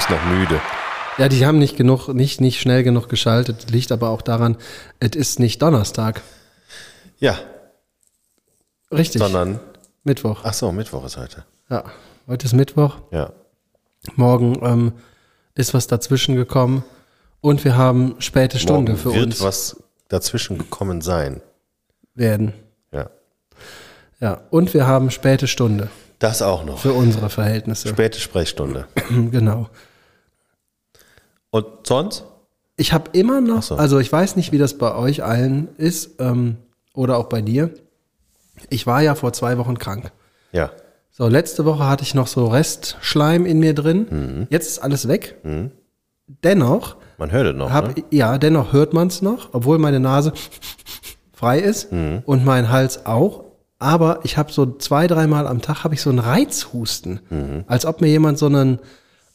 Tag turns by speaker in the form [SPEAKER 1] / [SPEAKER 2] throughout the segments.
[SPEAKER 1] Publikum ist noch müde.
[SPEAKER 2] Ja, die haben nicht genug, nicht, nicht schnell genug geschaltet. Liegt aber auch daran, es ist nicht Donnerstag.
[SPEAKER 1] Ja,
[SPEAKER 2] Richtig.
[SPEAKER 1] sondern.
[SPEAKER 2] Mittwoch.
[SPEAKER 1] Ach so, Mittwoch ist heute.
[SPEAKER 2] Ja. Heute ist Mittwoch.
[SPEAKER 1] Ja.
[SPEAKER 2] Morgen ähm, ist was dazwischen gekommen. Und wir haben späte Stunde
[SPEAKER 1] Morgen
[SPEAKER 2] für
[SPEAKER 1] wird
[SPEAKER 2] uns
[SPEAKER 1] was dazwischen gekommen sein.
[SPEAKER 2] werden.
[SPEAKER 1] Ja.
[SPEAKER 2] Ja. Und wir haben späte Stunde
[SPEAKER 1] Das auch noch.
[SPEAKER 2] für unsere Verhältnisse.
[SPEAKER 1] Späte Sprechstunde.
[SPEAKER 2] genau.
[SPEAKER 1] Und sonst?
[SPEAKER 2] Ich habe immer noch,
[SPEAKER 1] so.
[SPEAKER 2] also ich weiß nicht, wie das bei euch allen ist ähm, oder auch bei dir. Ich war ja vor zwei Wochen krank.
[SPEAKER 1] Ja.
[SPEAKER 2] So, letzte Woche hatte ich noch so Restschleim in mir drin.
[SPEAKER 1] Mhm.
[SPEAKER 2] Jetzt ist alles weg. Dennoch,
[SPEAKER 1] Man hört es noch.
[SPEAKER 2] hab,
[SPEAKER 1] ne?
[SPEAKER 2] ja, dennoch hört man es noch, obwohl meine Nase frei ist
[SPEAKER 1] Mhm.
[SPEAKER 2] und mein Hals auch. Aber ich habe so zwei, dreimal am Tag habe ich so einen Reizhusten,
[SPEAKER 1] Mhm.
[SPEAKER 2] als ob mir jemand so einen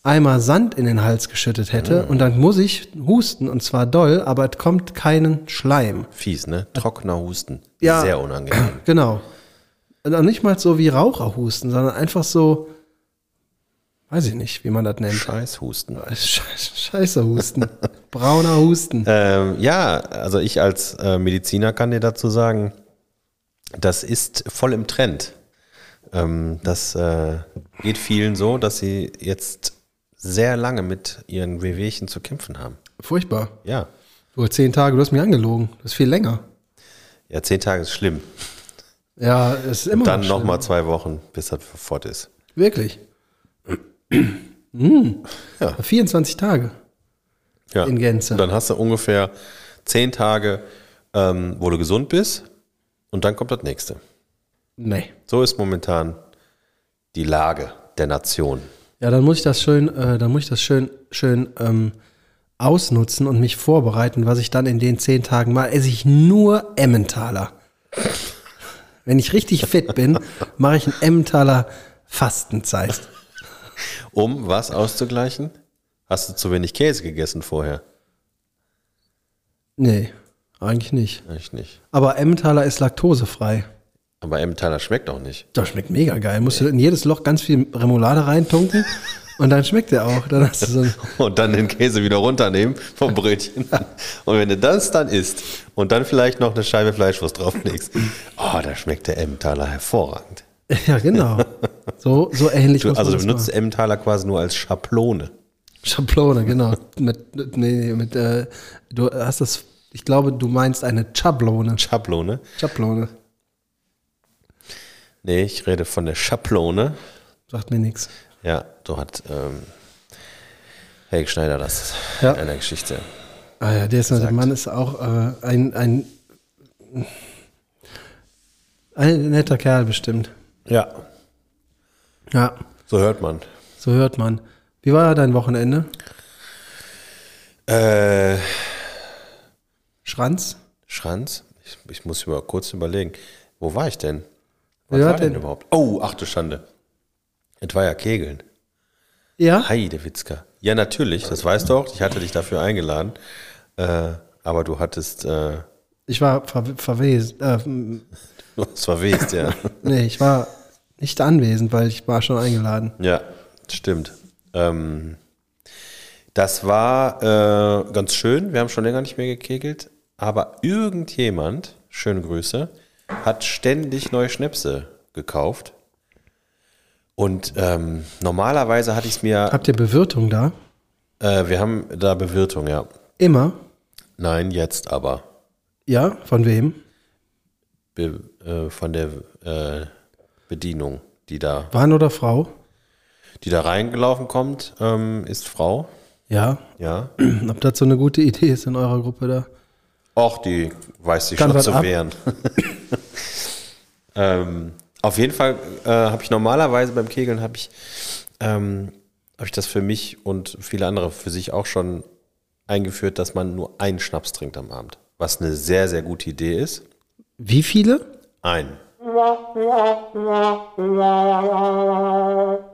[SPEAKER 2] Eimer Sand in den Hals geschüttet hätte.
[SPEAKER 1] Mhm.
[SPEAKER 2] Und dann muss ich husten und zwar doll, aber es kommt keinen Schleim.
[SPEAKER 1] Fies, ne? Trockener Husten.
[SPEAKER 2] Ja.
[SPEAKER 1] Sehr unangenehm.
[SPEAKER 2] Genau. Und auch nicht mal so wie Raucherhusten, sondern einfach so, weiß ich nicht, wie man das nennt.
[SPEAKER 1] Scheißhusten.
[SPEAKER 2] Scheiße, Scheiße Husten. Brauner Husten.
[SPEAKER 1] Ähm, ja, also ich als äh, Mediziner kann dir dazu sagen, das ist voll im Trend. Ähm, das äh, geht vielen so, dass sie jetzt sehr lange mit ihren Wehwehchen zu kämpfen haben.
[SPEAKER 2] Furchtbar.
[SPEAKER 1] Ja.
[SPEAKER 2] Du zehn Tage, du hast mich angelogen. Das ist viel länger.
[SPEAKER 1] Ja, zehn Tage ist schlimm.
[SPEAKER 2] Ja, es ist immer
[SPEAKER 1] Dann
[SPEAKER 2] noch schlimm.
[SPEAKER 1] nochmal zwei Wochen, bis das fort ist.
[SPEAKER 2] Wirklich. Hm.
[SPEAKER 1] Ja.
[SPEAKER 2] 24 Tage.
[SPEAKER 1] Ja.
[SPEAKER 2] In Gänze.
[SPEAKER 1] Und dann hast du ungefähr zehn Tage, ähm, wo du gesund bist und dann kommt das nächste.
[SPEAKER 2] Nee.
[SPEAKER 1] So ist momentan die Lage der Nation.
[SPEAKER 2] Ja, dann muss ich das schön, äh, dann muss ich das schön, schön ähm, ausnutzen und mich vorbereiten, was ich dann in den zehn Tagen mache. Esse ich nur Emmentaler. Wenn ich richtig fit bin, mache ich einen Emmentaler Fastenzeit.
[SPEAKER 1] Um was auszugleichen? Hast du zu wenig Käse gegessen vorher?
[SPEAKER 2] Nee, eigentlich nicht.
[SPEAKER 1] Ich nicht.
[SPEAKER 2] Aber Emmentaler ist laktosefrei.
[SPEAKER 1] Aber Emmentaler schmeckt auch nicht.
[SPEAKER 2] Das schmeckt mega geil. Musst du in jedes Loch ganz viel Remoulade reintunken und dann schmeckt der auch. Dann hast du so
[SPEAKER 1] Und dann den Käse wieder runternehmen vom Brötchen. Und wenn du das dann isst und dann vielleicht noch eine Scheibe Fleischwurst drauflegst, oh, da schmeckt der Emmentaler hervorragend.
[SPEAKER 2] ja, genau. So, so ähnlich
[SPEAKER 1] Du, also du benutzt Emmentaler quasi nur als Schablone.
[SPEAKER 2] Schablone, genau. Mit, nee, mit, äh, du hast das, ich glaube, du meinst eine Schablone.
[SPEAKER 1] Schablone?
[SPEAKER 2] Schablone.
[SPEAKER 1] Nee, ich rede von der Schablone.
[SPEAKER 2] Sagt mir nichts.
[SPEAKER 1] Ja, so hat ähm, Helge Schneider das
[SPEAKER 2] Ja.
[SPEAKER 1] in einer Geschichte.
[SPEAKER 2] Ah ja, der, ist, der Mann ist auch äh, ein, ein, ein netter Kerl bestimmt.
[SPEAKER 1] Ja,
[SPEAKER 2] Ja,
[SPEAKER 1] so hört man.
[SPEAKER 2] so hört man. Wie war dein Wochenende?
[SPEAKER 1] Äh,
[SPEAKER 2] Schranz?
[SPEAKER 1] Schranz? Ich, ich muss über, kurz überlegen. Wo war ich denn? Was
[SPEAKER 2] Ja,
[SPEAKER 1] war denn
[SPEAKER 2] denn-
[SPEAKER 1] überhaupt? Oh, ach du Schande. Es war ja Kegeln.
[SPEAKER 2] Ja?
[SPEAKER 1] Heidewitzka. Ja, natürlich, das weißt du auch. Ich hatte dich dafür eingeladen. Äh, aber du hattest, äh,
[SPEAKER 2] Ich war ver verwesen. Äh,
[SPEAKER 1] es war west, ja.
[SPEAKER 2] nee, ich war nicht anwesend, weil ich war schon eingeladen.
[SPEAKER 1] ja, stimmt. Ähm, das war äh, ganz schön. Wir haben schon länger nicht mehr gekegelt. Aber irgendjemand, schöne Grüße, hat ständig neue Schnäpse gekauft. Und ähm, normalerweise hatte ich es mir,
[SPEAKER 2] Habt ihr Bewirtung da?
[SPEAKER 1] äh, wir haben da Bewirtung, ja.
[SPEAKER 2] Immer?
[SPEAKER 1] Nein, jetzt aber.
[SPEAKER 2] Ja? Von wem?
[SPEAKER 1] Be, äh, von der äh, Bedienung, die da,
[SPEAKER 2] Mann oder Frau?
[SPEAKER 1] die da reingelaufen kommt, ähm, ist Frau.
[SPEAKER 2] Ja.
[SPEAKER 1] Ja.
[SPEAKER 2] Ob das so eine gute Idee ist in eurer Gruppe da?
[SPEAKER 1] Och, die weiß sich
[SPEAKER 2] Kann
[SPEAKER 1] schon zu
[SPEAKER 2] ab.
[SPEAKER 1] wehren. ähm, auf jeden Fall äh, habe ich normalerweise beim Kegeln habe ich, ähm, habe ich das für mich und viele andere für sich auch schon eingeführt, dass man nur einen Schnaps trinkt am Abend. Was eine sehr, sehr gute Idee ist.
[SPEAKER 2] Wie viele?
[SPEAKER 1] Ein.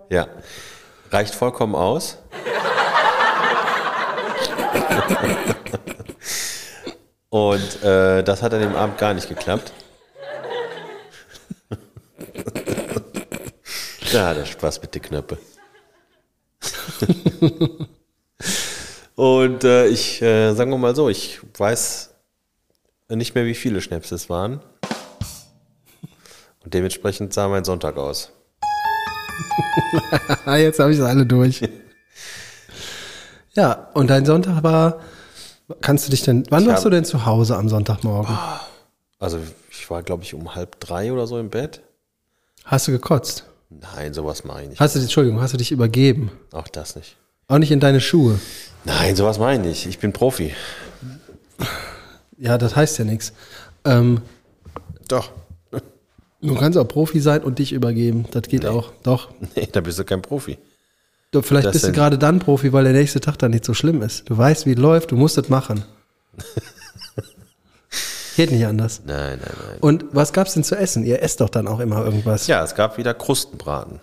[SPEAKER 1] Ja. Reicht vollkommen aus. Und äh, das hat an dem Abend gar nicht geklappt. Ja, der Spaß mit den Knöpfe. Und äh, ich, äh, sagen wir mal so, ich weiß nicht mehr, wie viele Schnäpse es waren. Und dementsprechend sah mein Sonntag aus.
[SPEAKER 2] Ah, Jetzt habe ich sie alle durch. ja, und dein Sonntag war, kannst du dich denn, wann
[SPEAKER 1] Ich
[SPEAKER 2] warst
[SPEAKER 1] hab-
[SPEAKER 2] du denn zu Hause am Sonntagmorgen?
[SPEAKER 1] Also ich war, glaube ich, um halb drei oder so im Bett.
[SPEAKER 2] Hast du gekotzt?
[SPEAKER 1] Nein, sowas mache ich nicht.
[SPEAKER 2] Hast du, Entschuldigung, hast du dich übergeben?
[SPEAKER 1] Auch das nicht.
[SPEAKER 2] Auch nicht in deine Schuhe?
[SPEAKER 1] Nein, sowas mache ich nicht. Ich bin Profi.
[SPEAKER 2] Ja, das heißt ja nichts. Ähm,
[SPEAKER 1] Doch.
[SPEAKER 2] du kannst auch Profi sein und dich übergeben. Das geht auch. Doch.
[SPEAKER 1] Nee, da bist du kein Profi.
[SPEAKER 2] Du, vielleicht
[SPEAKER 1] Das
[SPEAKER 2] bist du gerade dann Profi, weil der nächste Tag dann nicht so schlimm ist. Du weißt, wie es läuft, du musst es machen. Geht nicht anders.
[SPEAKER 1] Nein, nein, nein.
[SPEAKER 2] Und was gab's denn zu essen? Ihr esst doch dann auch immer irgendwas.
[SPEAKER 1] Ja, es gab wieder Krustenbraten.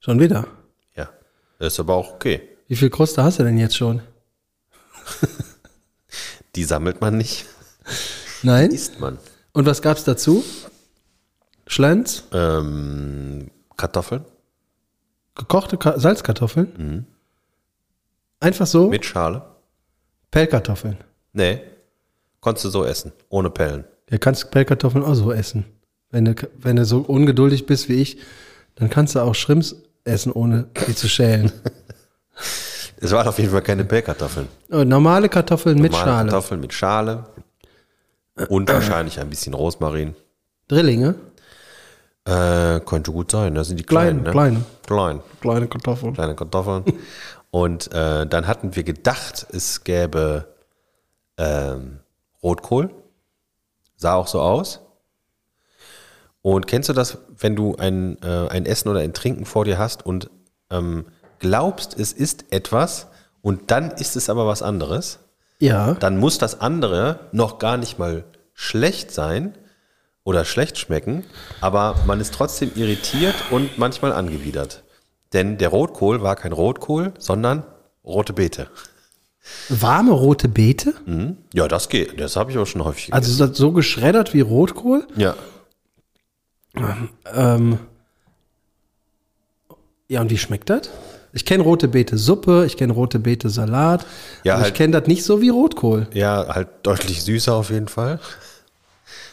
[SPEAKER 2] Schon wieder.
[SPEAKER 1] Ja. Das ist aber auch okay.
[SPEAKER 2] Wie viel Kruste hast du denn jetzt schon?
[SPEAKER 1] Die sammelt man nicht,
[SPEAKER 2] Nein?
[SPEAKER 1] isst man.
[SPEAKER 2] Und was gab's dazu? Schlenz?
[SPEAKER 1] Ähm, Kartoffeln
[SPEAKER 2] Gekochte Ka Salzkartoffeln? Einfach so?
[SPEAKER 1] mit Schale.
[SPEAKER 2] Pellkartoffeln.
[SPEAKER 1] Nee. Konntest du so essen, ohne Pellen.
[SPEAKER 2] Ja, kannst Pellkartoffeln auch so essen. Wenn du, wenn du so ungeduldig bist wie ich, dann kannst du auch Shrimps essen, ohne die zu schälen.
[SPEAKER 1] Es waren auf jeden Fall keine Pellkartoffeln.
[SPEAKER 2] Und normale Kartoffeln mit
[SPEAKER 1] Normale
[SPEAKER 2] Schale.
[SPEAKER 1] Kartoffeln mit Schale. Und wahrscheinlich ein bisschen Rosmarin.
[SPEAKER 2] Drillinge?
[SPEAKER 1] Äh, könnte gut sein. Das sind die
[SPEAKER 2] Kleine,
[SPEAKER 1] kleinen, ne?
[SPEAKER 2] kleine.
[SPEAKER 1] Klein.
[SPEAKER 2] Kleine Kartoffeln.
[SPEAKER 1] Kleine Kartoffeln. Und äh, dann hatten wir gedacht, es gäbe ähm, Rotkohl. Sah auch so aus. Und kennst du das, wenn du ein, äh, ein Essen oder ein Trinken vor dir hast und ähm, glaubst, es ist etwas und dann ist es aber was anderes?
[SPEAKER 2] Ja.
[SPEAKER 1] dann muss das andere noch gar nicht mal schlecht sein oder schlecht schmecken, aber man ist trotzdem irritiert und manchmal angewidert. Denn der Rotkohl war kein Rotkohl, sondern rote Beete.
[SPEAKER 2] Warme rote Beete?
[SPEAKER 1] Mhm. Ja, das geht. Das habe ich auch schon häufig gegessen.
[SPEAKER 2] Also ist das so geschreddert wie Rotkohl?
[SPEAKER 1] ja.
[SPEAKER 2] Ähm, ja, und wie schmeckt das? Ich kenne rote Beete Suppe, ich kenne rote Beete Salat.
[SPEAKER 1] Ja,
[SPEAKER 2] aber ich
[SPEAKER 1] halt-
[SPEAKER 2] kenne das nicht so wie Rotkohl.
[SPEAKER 1] ja, halt deutlich süßer auf jeden Fall.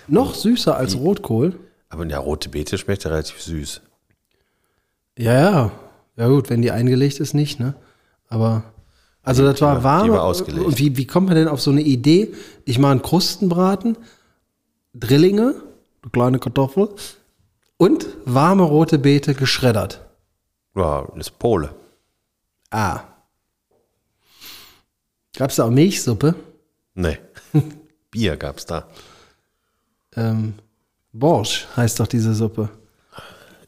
[SPEAKER 2] Noch süßer als Rotkohl.
[SPEAKER 1] Aber ja, rote Beete schmeckt ja relativ süß.
[SPEAKER 2] Ja, ja. Ja gut, wenn die eingelegt ist, nicht, ne? Aber, also das war
[SPEAKER 1] war-
[SPEAKER 2] warm.
[SPEAKER 1] die war ausgelegt.
[SPEAKER 2] Und wie, wie kommt man denn auf so eine Idee? Ich mache einen Krustenbraten, Drillinge, eine kleine Kartoffel und warme rote Beete geschreddert.
[SPEAKER 1] Ja, ist Pole.
[SPEAKER 2] Ah. Gab es da auch Milchsuppe?
[SPEAKER 1] Nee. Bier gab's da.
[SPEAKER 2] Ähm, Borsch heißt doch diese Suppe.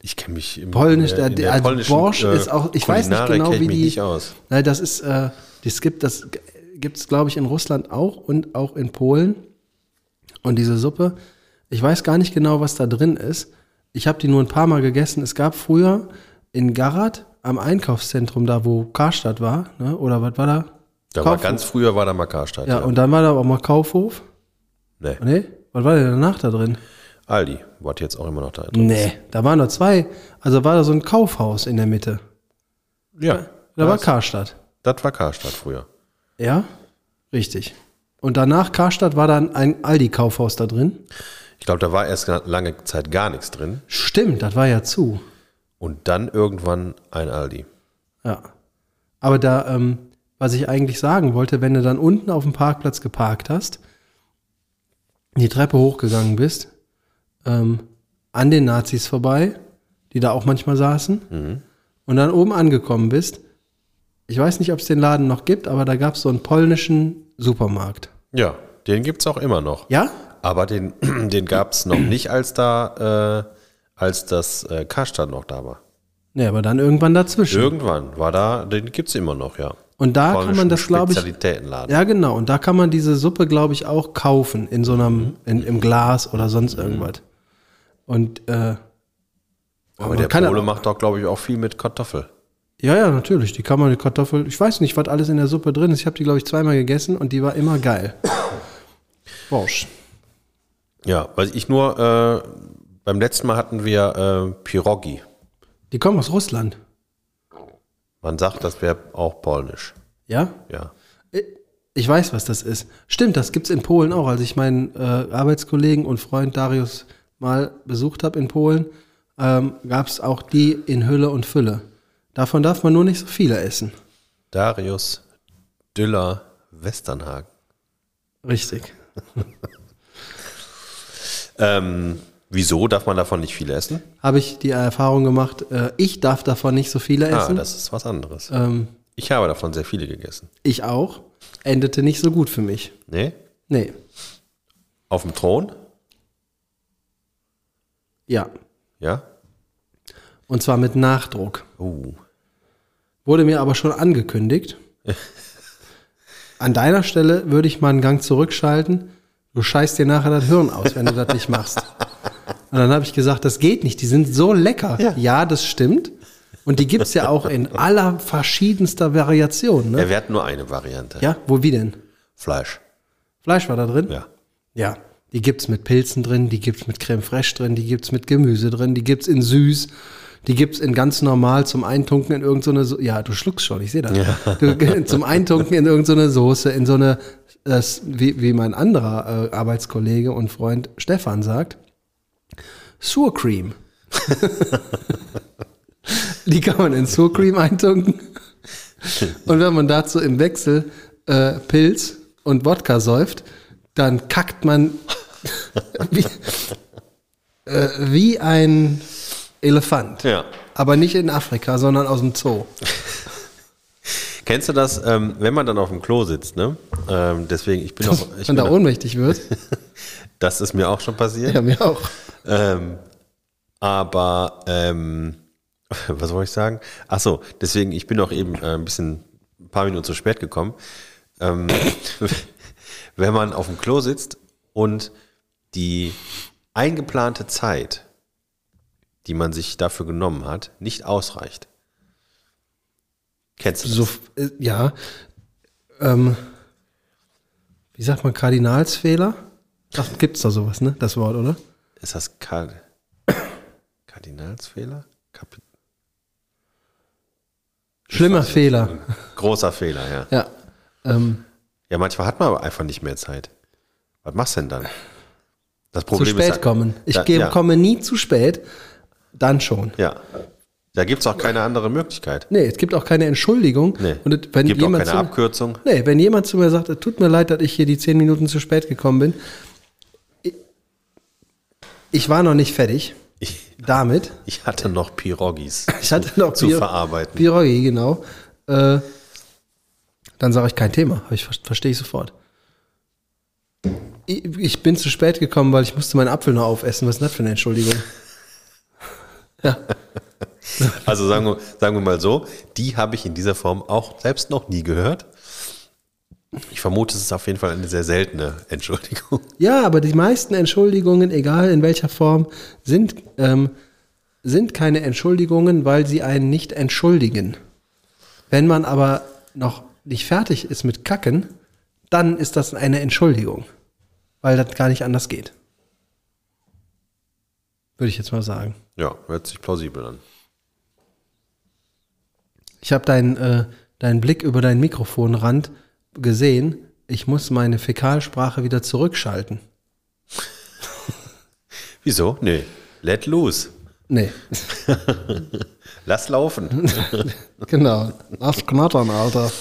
[SPEAKER 1] Ich kenne mich im
[SPEAKER 2] Polnisch,
[SPEAKER 1] in
[SPEAKER 2] der,
[SPEAKER 1] in
[SPEAKER 2] der, also Borsch
[SPEAKER 1] äh,
[SPEAKER 2] ist auch, ich weiß nicht genau, wie die. Nein, das ist, äh, das gibt es, glaube ich, in Russland auch und auch in Polen. Und diese Suppe, ich weiß gar nicht genau, was da drin ist. Ich habe die nur ein paar Mal gegessen. Es gab früher in Garat am Einkaufszentrum, da wo Karstadt war, ne? oder was war da?
[SPEAKER 1] Da war ganz früher war da mal Karstadt.
[SPEAKER 2] Ja,
[SPEAKER 1] Ja,
[SPEAKER 2] und dann war da auch mal Kaufhof.
[SPEAKER 1] Nee.
[SPEAKER 2] Nee, was war denn danach da drin?
[SPEAKER 1] Aldi, was jetzt auch immer noch da drin
[SPEAKER 2] Nee, da waren nur zwei. Also war da so ein Kaufhaus in der Mitte.
[SPEAKER 1] Ja,
[SPEAKER 2] Da war
[SPEAKER 1] das,
[SPEAKER 2] Karstadt.
[SPEAKER 1] Das war Karstadt früher.
[SPEAKER 2] Ja, richtig. Und danach Karstadt war dann ein Aldi-Kaufhaus da drin.
[SPEAKER 1] Ich glaube, da war erst lange Zeit gar nichts drin.
[SPEAKER 2] Stimmt, das war ja zu.
[SPEAKER 1] Und dann irgendwann ein Aldi.
[SPEAKER 2] Ja. Aber da, ähm, was ich eigentlich sagen wollte, wenn du dann unten auf dem Parkplatz geparkt hast, die Treppe hochgegangen bist, ähm, an den Nazis vorbei, die da auch manchmal saßen, und dann oben angekommen bist, ich weiß nicht, ob es den Laden noch gibt, aber da gab es so einen polnischen Supermarkt.
[SPEAKER 1] Ja, den gibt es auch immer noch.
[SPEAKER 2] Ja?
[SPEAKER 1] Aber den, den gab es noch nicht, als da, äh, als das äh, Karstadt noch da war.
[SPEAKER 2] Nee, aber dann irgendwann dazwischen.
[SPEAKER 1] Irgendwann war da, den gibt es immer noch, ja.
[SPEAKER 2] Und da kann man das, glaube ich. Ja, genau. Und da kann man diese Suppe, glaube ich, auch kaufen in so einem, in, im Glas oder sonst irgendwas. Und äh,
[SPEAKER 1] Aber
[SPEAKER 2] man
[SPEAKER 1] der Pole
[SPEAKER 2] ja-
[SPEAKER 1] macht doch, glaube ich, auch viel mit Kartoffel.
[SPEAKER 2] Ja, ja, natürlich. Die kann man die Kartoffel. Ich weiß nicht, was alles in der Suppe drin ist. Ich habe die, glaube ich, zweimal gegessen und die war immer geil. Borsch.
[SPEAKER 1] Ja, weil ich nur, äh, beim letzten Mal hatten wir äh, Pirogi.
[SPEAKER 2] Die kommen aus Russland.
[SPEAKER 1] Man sagt, das wäre auch polnisch.
[SPEAKER 2] Ja?
[SPEAKER 1] Ja.
[SPEAKER 2] Ich weiß, was das ist. Stimmt, das gibt's in Polen auch. Als ich meinen äh, Arbeitskollegen und Freund Darius mal besucht habe in Polen, ähm, gab's auch die in Hülle und Fülle. Davon darf man nur nicht so viele essen.
[SPEAKER 1] Darius Düller Westernhagen.
[SPEAKER 2] Richtig.
[SPEAKER 1] Ähm, wieso darf man davon nicht viel essen?
[SPEAKER 2] Habe ich die Erfahrung gemacht, äh, ich darf davon nicht so viele
[SPEAKER 1] Ah,
[SPEAKER 2] essen.
[SPEAKER 1] das ist was anderes.
[SPEAKER 2] ähm,
[SPEAKER 1] Ich habe davon sehr viele gegessen.
[SPEAKER 2] ich auch. Endete nicht so gut für mich.
[SPEAKER 1] Nee?
[SPEAKER 2] Nee.
[SPEAKER 1] Auf dem Thron?
[SPEAKER 2] Ja.
[SPEAKER 1] Ja?
[SPEAKER 2] Und zwar mit Nachdruck.
[SPEAKER 1] Uh.
[SPEAKER 2] Wurde mir aber schon angekündigt. An deiner Stelle würde ich mal einen Gang zurückschalten. Du scheißt dir nachher das Hirn aus, wenn du das nicht machst. Und dann habe ich gesagt, das geht nicht. Die sind so lecker. Ja, das stimmt. Und die gibt's ja auch in aller verschiedenster Variation. Ne?
[SPEAKER 1] Er währt nur eine Variante.
[SPEAKER 2] Ja, wo wie denn?
[SPEAKER 1] Fleisch.
[SPEAKER 2] Fleisch war da drin?
[SPEAKER 1] Ja.
[SPEAKER 2] Ja. Die gibt's mit Pilzen drin, die gibt's mit Creme fraiche drin, die gibt's mit Gemüse drin, die gibt's in süß, die gibt's in ganz normal zum Eintunken in irgendeine so Ja, du schluckst schon, ich sehe das. Du, zum Eintunken in irgendeine Soße, in so eine, das, wie, wie mein anderer äh, Arbeitskollege und Freund Stefan sagt, Sour Cream. die kann man in Sour Cream eintunken. Und wenn man dazu im Wechsel äh, Pilz und Wodka säuft, dann kackt man wie, äh, wie ein Elefant.
[SPEAKER 1] Ja.
[SPEAKER 2] Aber nicht in Afrika, sondern aus dem Zoo.
[SPEAKER 1] Kennst du das, ähm, wenn man dann auf dem Klo sitzt, ne? Ähm, deswegen, ich bin auch, ich
[SPEAKER 2] Wenn
[SPEAKER 1] bin
[SPEAKER 2] da ohnmächtig wird.
[SPEAKER 1] das ist mir auch schon passiert.
[SPEAKER 2] Ja, mir auch.
[SPEAKER 1] Ähm, aber, ähm, was wollte ich sagen? Ach so, deswegen, ich bin auch eben äh, ein bisschen, ein paar Minuten zu spät gekommen. Ähm, wenn man auf dem Klo sitzt und die eingeplante Zeit, die man sich dafür genommen hat, nicht ausreicht. Kennst du das?
[SPEAKER 2] So, äh, ja. Ähm, wie sagt man, Kardinalsfehler? Ach, gibt's da sowas, ne? Das Wort, oder?
[SPEAKER 1] Ist das Kard Kardinalsfehler? Kapi
[SPEAKER 2] Schlimmer Fehler.
[SPEAKER 1] Großer Fehler, ja.
[SPEAKER 2] Ja. Ähm,
[SPEAKER 1] Ja, manchmal hat man aber einfach nicht mehr Zeit. Was machst du denn dann? Das
[SPEAKER 2] zu
[SPEAKER 1] Problem
[SPEAKER 2] spät
[SPEAKER 1] ist,
[SPEAKER 2] kommen. Ich
[SPEAKER 1] da, ja,
[SPEAKER 2] komme nie zu spät. Dann schon.
[SPEAKER 1] Ja. Da gibt es auch keine andere Möglichkeit.
[SPEAKER 2] Nee, es gibt auch keine Entschuldigung.
[SPEAKER 1] Nee.
[SPEAKER 2] Und wenn
[SPEAKER 1] gibt auch
[SPEAKER 2] jemand
[SPEAKER 1] keine
[SPEAKER 2] zu,
[SPEAKER 1] Abkürzung.
[SPEAKER 2] Nee, wenn jemand zu mir sagt, es tut mir leid, dass ich hier die zehn Minuten zu spät gekommen bin. Ich, ich war noch nicht fertig
[SPEAKER 1] Ich,
[SPEAKER 2] damit.
[SPEAKER 1] ich hatte noch Pirogis
[SPEAKER 2] Ich hatte noch
[SPEAKER 1] zu
[SPEAKER 2] Pir-
[SPEAKER 1] verarbeiten.
[SPEAKER 2] Pierogi, genau. Äh, dann sage ich kein Thema. Ich ver- verstehe ich sofort. Ich, ich bin zu spät gekommen, weil ich musste meinen Apfel noch aufessen. Was ist denn das für eine Entschuldigung? Ja.
[SPEAKER 1] Also sagen wir, sagen wir mal so, die habe ich in dieser Form auch selbst noch nie gehört. Ich vermute, es ist auf jeden Fall eine sehr seltene Entschuldigung.
[SPEAKER 2] Ja, aber die meisten Entschuldigungen, egal in welcher Form, sind, ähm, sind keine Entschuldigungen, weil sie einen nicht entschuldigen. Wenn man aber noch nicht fertig ist mit Kacken, dann ist das eine Entschuldigung, weil das gar nicht anders geht. Würde ich jetzt mal sagen.
[SPEAKER 1] Ja, hört sich plausibel an.
[SPEAKER 2] Ich habe deinen äh, deinen Blick über deinen Mikrofonrand gesehen. Ich muss meine Fäkalsprache wieder zurückschalten.
[SPEAKER 1] Wieso? Nee. Let loose.
[SPEAKER 2] Nee,
[SPEAKER 1] Lass laufen.
[SPEAKER 2] genau. Lass knattern, Alter.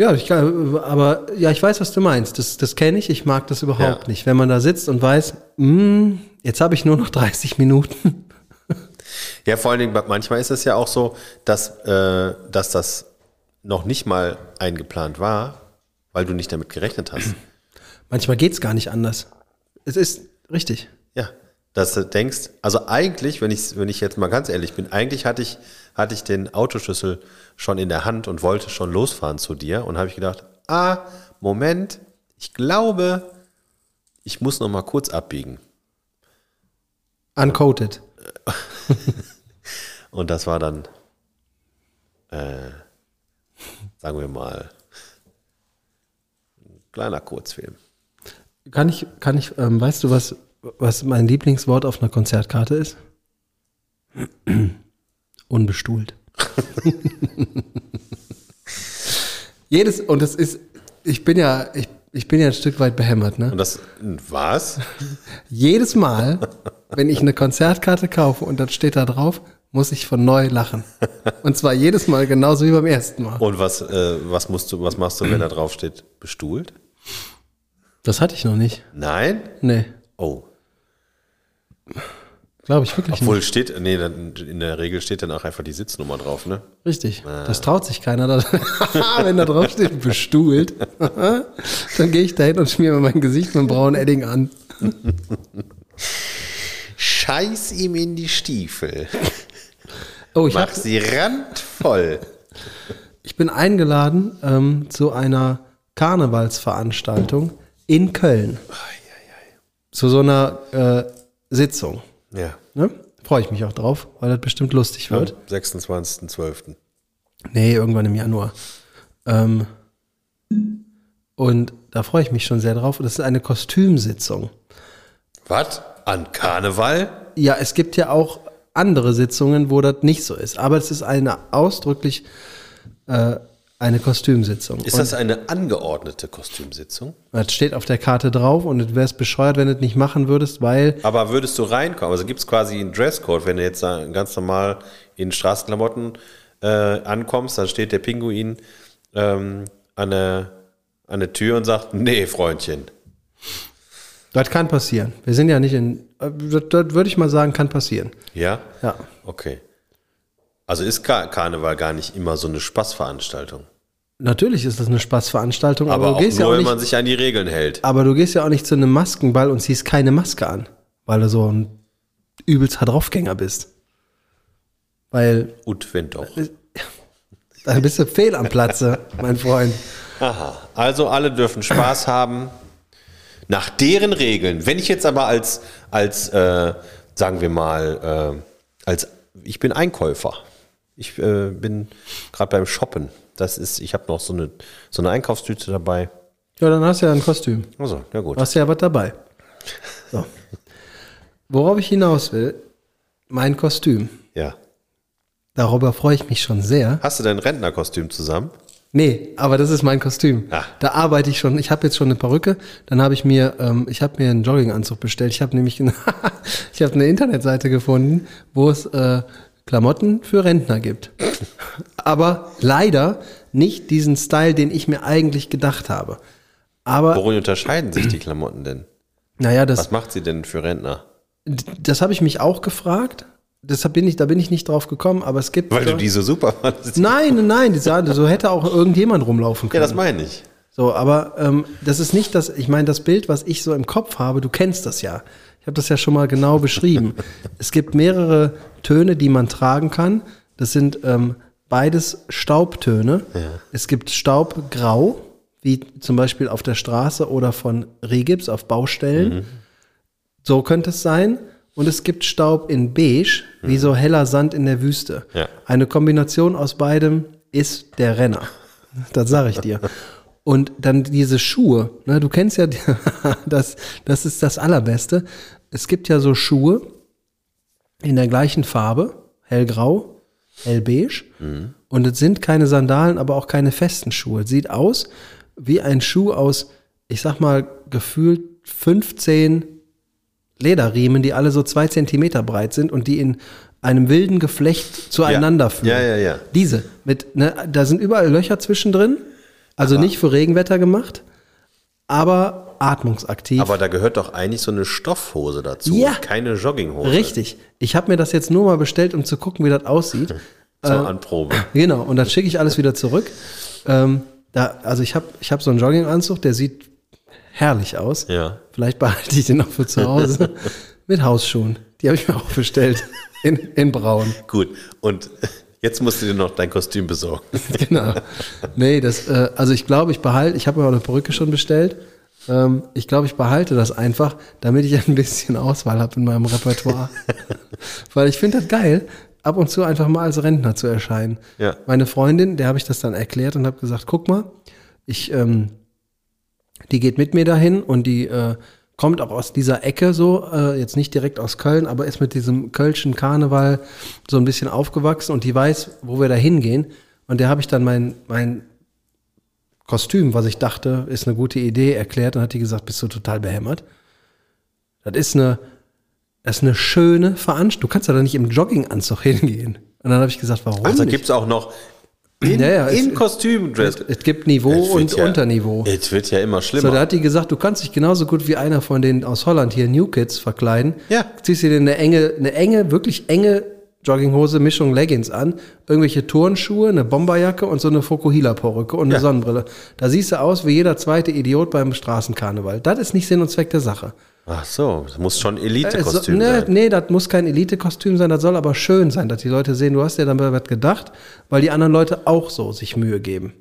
[SPEAKER 2] Ja, ich aber ja, ich weiß, was du meinst. Das, das kenne ich. Ich mag das überhaupt
[SPEAKER 1] Ja.
[SPEAKER 2] nicht. Wenn man da sitzt und weiß, mm, jetzt habe ich nur noch 30 Minuten.
[SPEAKER 1] Ja, vor allen Dingen, manchmal ist es ja auch so, dass, äh, dass das noch nicht mal eingeplant war, weil du nicht damit gerechnet hast.
[SPEAKER 2] Manchmal geht's gar nicht anders. Es ist richtig.
[SPEAKER 1] Ja, dass du denkst, also eigentlich, wenn ich, wenn ich jetzt mal ganz ehrlich bin, eigentlich hatte ich, hatte ich den Autoschlüssel schon in der Hand und wollte schon losfahren zu dir und habe ich gedacht, ah, Moment, ich glaube, ich muss noch mal kurz abbiegen.
[SPEAKER 2] Uncoated.
[SPEAKER 1] Und das war dann, äh, sagen wir mal, ein kleiner Kurzfilm.
[SPEAKER 2] Kann ich, kann ich, ähm, weißt du, was, was mein Lieblingswort auf einer Konzertkarte ist? Unbestuhlt. Jedes, und das ist, ich bin ja, ich, ich bin ja ein Stück weit behämmert, ne?
[SPEAKER 1] Und das, was?
[SPEAKER 2] Jedes Mal, wenn ich eine Konzertkarte kaufe und dann steht da drauf, muss ich von neu lachen. Und zwar jedes Mal genauso wie beim ersten Mal.
[SPEAKER 1] Und was, äh, was musst du, was machst du, wenn da drauf steht? Bestuhlt?
[SPEAKER 2] Das hatte ich noch nicht.
[SPEAKER 1] Nein?
[SPEAKER 2] Nee,
[SPEAKER 1] Oh.
[SPEAKER 2] Glaube ich wirklich
[SPEAKER 1] Obwohl steht, nee, in der Regel steht dann auch einfach die Sitznummer drauf, ne?
[SPEAKER 2] nicht. Richtig. Das traut sich keiner. Da, wenn da drauf steht, bestuhlt, dann gehe ich da hin und schmier mir mein Gesicht mit einem braunen Edding an.
[SPEAKER 1] Scheiß ihm in die Stiefel.
[SPEAKER 2] Oh, ich,
[SPEAKER 1] Mach
[SPEAKER 2] hab,
[SPEAKER 1] sie randvoll.
[SPEAKER 2] ich bin eingeladen ähm, zu einer Karnevalsveranstaltung in Köln. Zu so einer äh, Sitzung.
[SPEAKER 1] Ja.
[SPEAKER 2] Ne? Freue ich mich auch drauf, weil das bestimmt lustig
[SPEAKER 1] Am
[SPEAKER 2] wird.
[SPEAKER 1] 26.12.
[SPEAKER 2] Nee, irgendwann im Januar. Ähm, und da freue ich mich schon sehr drauf. Das ist eine Kostümsitzung.
[SPEAKER 1] Was? An Karneval?
[SPEAKER 2] Ja, es gibt ja auch andere Sitzungen, wo das nicht so ist. Aber es ist eine ausdrücklich äh, eine Kostümsitzung.
[SPEAKER 1] Ist das eine angeordnete Kostümsitzung?
[SPEAKER 2] Das steht auf der Karte drauf und du wärst bescheuert, wenn du das nicht machen würdest, weil
[SPEAKER 1] Aber würdest du reinkommen? Also gibt es quasi einen Dresscode, wenn du jetzt ganz normal in Straßenklamotten äh, ankommst, dann steht der Pinguin ähm, an, der, an der Tür und sagt, nee, Freundchen.
[SPEAKER 2] das kann passieren. Wir sind ja nicht in, äh, das, das würde ich mal sagen, kann passieren.
[SPEAKER 1] Ja?
[SPEAKER 2] Ja.
[SPEAKER 1] Okay. Also ist Kar Karneval gar nicht immer so eine Spaßveranstaltung.
[SPEAKER 2] Natürlich ist das eine Spaßveranstaltung, aber,
[SPEAKER 1] Aber
[SPEAKER 2] du gehst
[SPEAKER 1] nur,
[SPEAKER 2] ja auch
[SPEAKER 1] wenn
[SPEAKER 2] nicht,
[SPEAKER 1] man sich an die Regeln hält.
[SPEAKER 2] aber du gehst ja auch nicht zu einem Maskenball und ziehst keine Maske an, weil du so ein übelster Draufgänger bist. Weil
[SPEAKER 1] Und wenn doch.
[SPEAKER 2] dann bist du fehl am Platze, mein Freund.
[SPEAKER 1] Aha. Also alle dürfen Spaß haben. Nach deren Regeln. Wenn ich jetzt aber als, als äh, sagen wir mal, äh, als ich bin Einkäufer. Ich äh, bin gerade beim Shoppen. Das ist, ich habe noch so eine, so eine Einkaufstüte dabei.
[SPEAKER 2] Ja, dann hast du ja ein Kostüm.
[SPEAKER 1] Also, ja gut.
[SPEAKER 2] Du hast ja was dabei. So. Worauf ich hinaus will, mein Kostüm.
[SPEAKER 1] Ja.
[SPEAKER 2] Darüber freue ich mich schon sehr.
[SPEAKER 1] Hast du dein Rentnerkostüm zusammen?
[SPEAKER 2] Nee, aber das ist mein Kostüm.
[SPEAKER 1] Ah.
[SPEAKER 2] Da arbeite ich schon. Ich habe jetzt schon eine Perücke. Dann habe ich mir, ähm, ich habe mir einen Jogginganzug bestellt. Ich habe nämlich, ich habe eine Internetseite gefunden, wo es äh, Klamotten für Rentner gibt. aber leider nicht diesen Style, den ich mir eigentlich gedacht habe. Aber
[SPEAKER 1] Worin unterscheiden sich die Klamotten denn?
[SPEAKER 2] naja, das,
[SPEAKER 1] Was macht sie denn für Rentner?
[SPEAKER 2] das habe ich mich auch gefragt. Deshalb bin ich, da bin ich nicht drauf gekommen. Aber es gibt
[SPEAKER 1] Weil du die so super fandest.
[SPEAKER 2] Nein, nein, sagen, so hätte auch irgendjemand rumlaufen
[SPEAKER 1] Ja,
[SPEAKER 2] können.
[SPEAKER 1] das meine ich.
[SPEAKER 2] So, aber ähm, das ist nicht das, ich meine, das Bild, was ich so im Kopf habe, du kennst das ja. Ich habe das ja schon mal genau beschrieben. es gibt mehrere Töne, die man tragen kann. Das sind ähm, beides Staubtöne. Es gibt Staubgrau, wie zum Beispiel auf der Straße oder von Regips auf Baustellen. So könnte es sein. Und es gibt Staub in Beige, wie so heller Sand in der Wüste.
[SPEAKER 1] Ja.
[SPEAKER 2] Eine Kombination aus beidem ist der Renner. Das sage ich dir. Und dann diese Schuhe, ne, du kennst ja, das, das ist das Allerbeste. Es gibt ja so Schuhe in der gleichen Farbe, hellgrau, hellbeige. Und es sind keine Sandalen, aber auch keine festen Schuhe. Es sieht aus wie ein Schuh aus, ich sag mal, gefühlt 15 Lederriemen, die alle so zwei Zentimeter breit sind und die in einem wilden Geflecht zueinander führen.
[SPEAKER 1] Ja, ja, ja.
[SPEAKER 2] Diese, mit, ne, da sind überall Löcher zwischendrin, also nicht für Regenwetter gemacht, aber atmungsaktiv.
[SPEAKER 1] Aber da gehört doch eigentlich so eine Stoffhose dazu.
[SPEAKER 2] Ja.
[SPEAKER 1] Keine Jogginghose.
[SPEAKER 2] Richtig. Ich habe mir das jetzt nur mal bestellt, um zu gucken, wie das aussieht.
[SPEAKER 1] Zur Anprobe.
[SPEAKER 2] Genau, und dann schicke ich alles wieder zurück. Ähm, da, also ich habe ich hab so einen Jogginganzug, der sieht herrlich aus.
[SPEAKER 1] Ja.
[SPEAKER 2] Vielleicht behalte ich den noch für zu Hause. Mit Hausschuhen. Die habe ich mir auch bestellt. In, in braun.
[SPEAKER 1] Gut. Und jetzt musst du dir noch dein Kostüm besorgen.
[SPEAKER 2] Genau. Nee, das, äh, also ich glaube, ich behalte, ich habe mir auch eine Perücke schon bestellt. Ähm, ich glaube, ich behalte das einfach, damit ich ein bisschen Auswahl habe in meinem Repertoire. Weil ich finde das geil, ab und zu einfach mal als Rentner zu erscheinen.
[SPEAKER 1] Ja.
[SPEAKER 2] Meine Freundin, der habe ich das dann erklärt und habe gesagt, guck mal, ich, ähm, die geht mit mir dahin und die äh, kommt auch aus dieser Ecke so, äh, jetzt nicht direkt aus Köln, aber ist mit diesem Kölschen Karneval so ein bisschen aufgewachsen und die weiß, wo wir da hingehen. Und der habe ich dann mein, mein Kostüm, was ich dachte, ist eine gute Idee, erklärt und hat die gesagt, bist du total behämmert. Das ist eine, das ist eine schöne Veranstaltung. Du kannst ja da nicht im Jogginganzug hingehen. Und dann habe ich gesagt, warum
[SPEAKER 1] Also gibt es auch noch in,
[SPEAKER 2] Ja, ja,
[SPEAKER 1] in
[SPEAKER 2] es-
[SPEAKER 1] Kostüm.
[SPEAKER 2] es, es gibt Niveau
[SPEAKER 1] Es
[SPEAKER 2] und
[SPEAKER 1] ja-
[SPEAKER 2] Unterniveau.
[SPEAKER 1] Es wird ja immer
[SPEAKER 2] So,
[SPEAKER 1] schlimmer.
[SPEAKER 2] da hat die gesagt, du kannst dich genauso gut wie einer von den aus Holland hier, New Kids, verkleiden.
[SPEAKER 1] Ja.
[SPEAKER 2] Ziehst dir eine enge, eine enge, wirklich enge Jogginghose, Mischung Leggings an, irgendwelche Turnschuhe, eine Bomberjacke und so eine Fokuhila-Perücke und eine
[SPEAKER 1] Ja.
[SPEAKER 2] Sonnenbrille. Da siehst du aus wie jeder zweite Idiot beim Straßenkarneval. Das ist nicht Sinn und Zweck der Sache.
[SPEAKER 1] Ach so, das muss schon
[SPEAKER 2] Es so-
[SPEAKER 1] Elite-Kostüm
[SPEAKER 2] nee,
[SPEAKER 1] sein.
[SPEAKER 2] nee, das muss kein Elite-Kostüm sein, das soll aber schön sein, dass die Leute sehen, du hast dir dabei was gedacht, weil die anderen Leute auch so sich Mühe geben.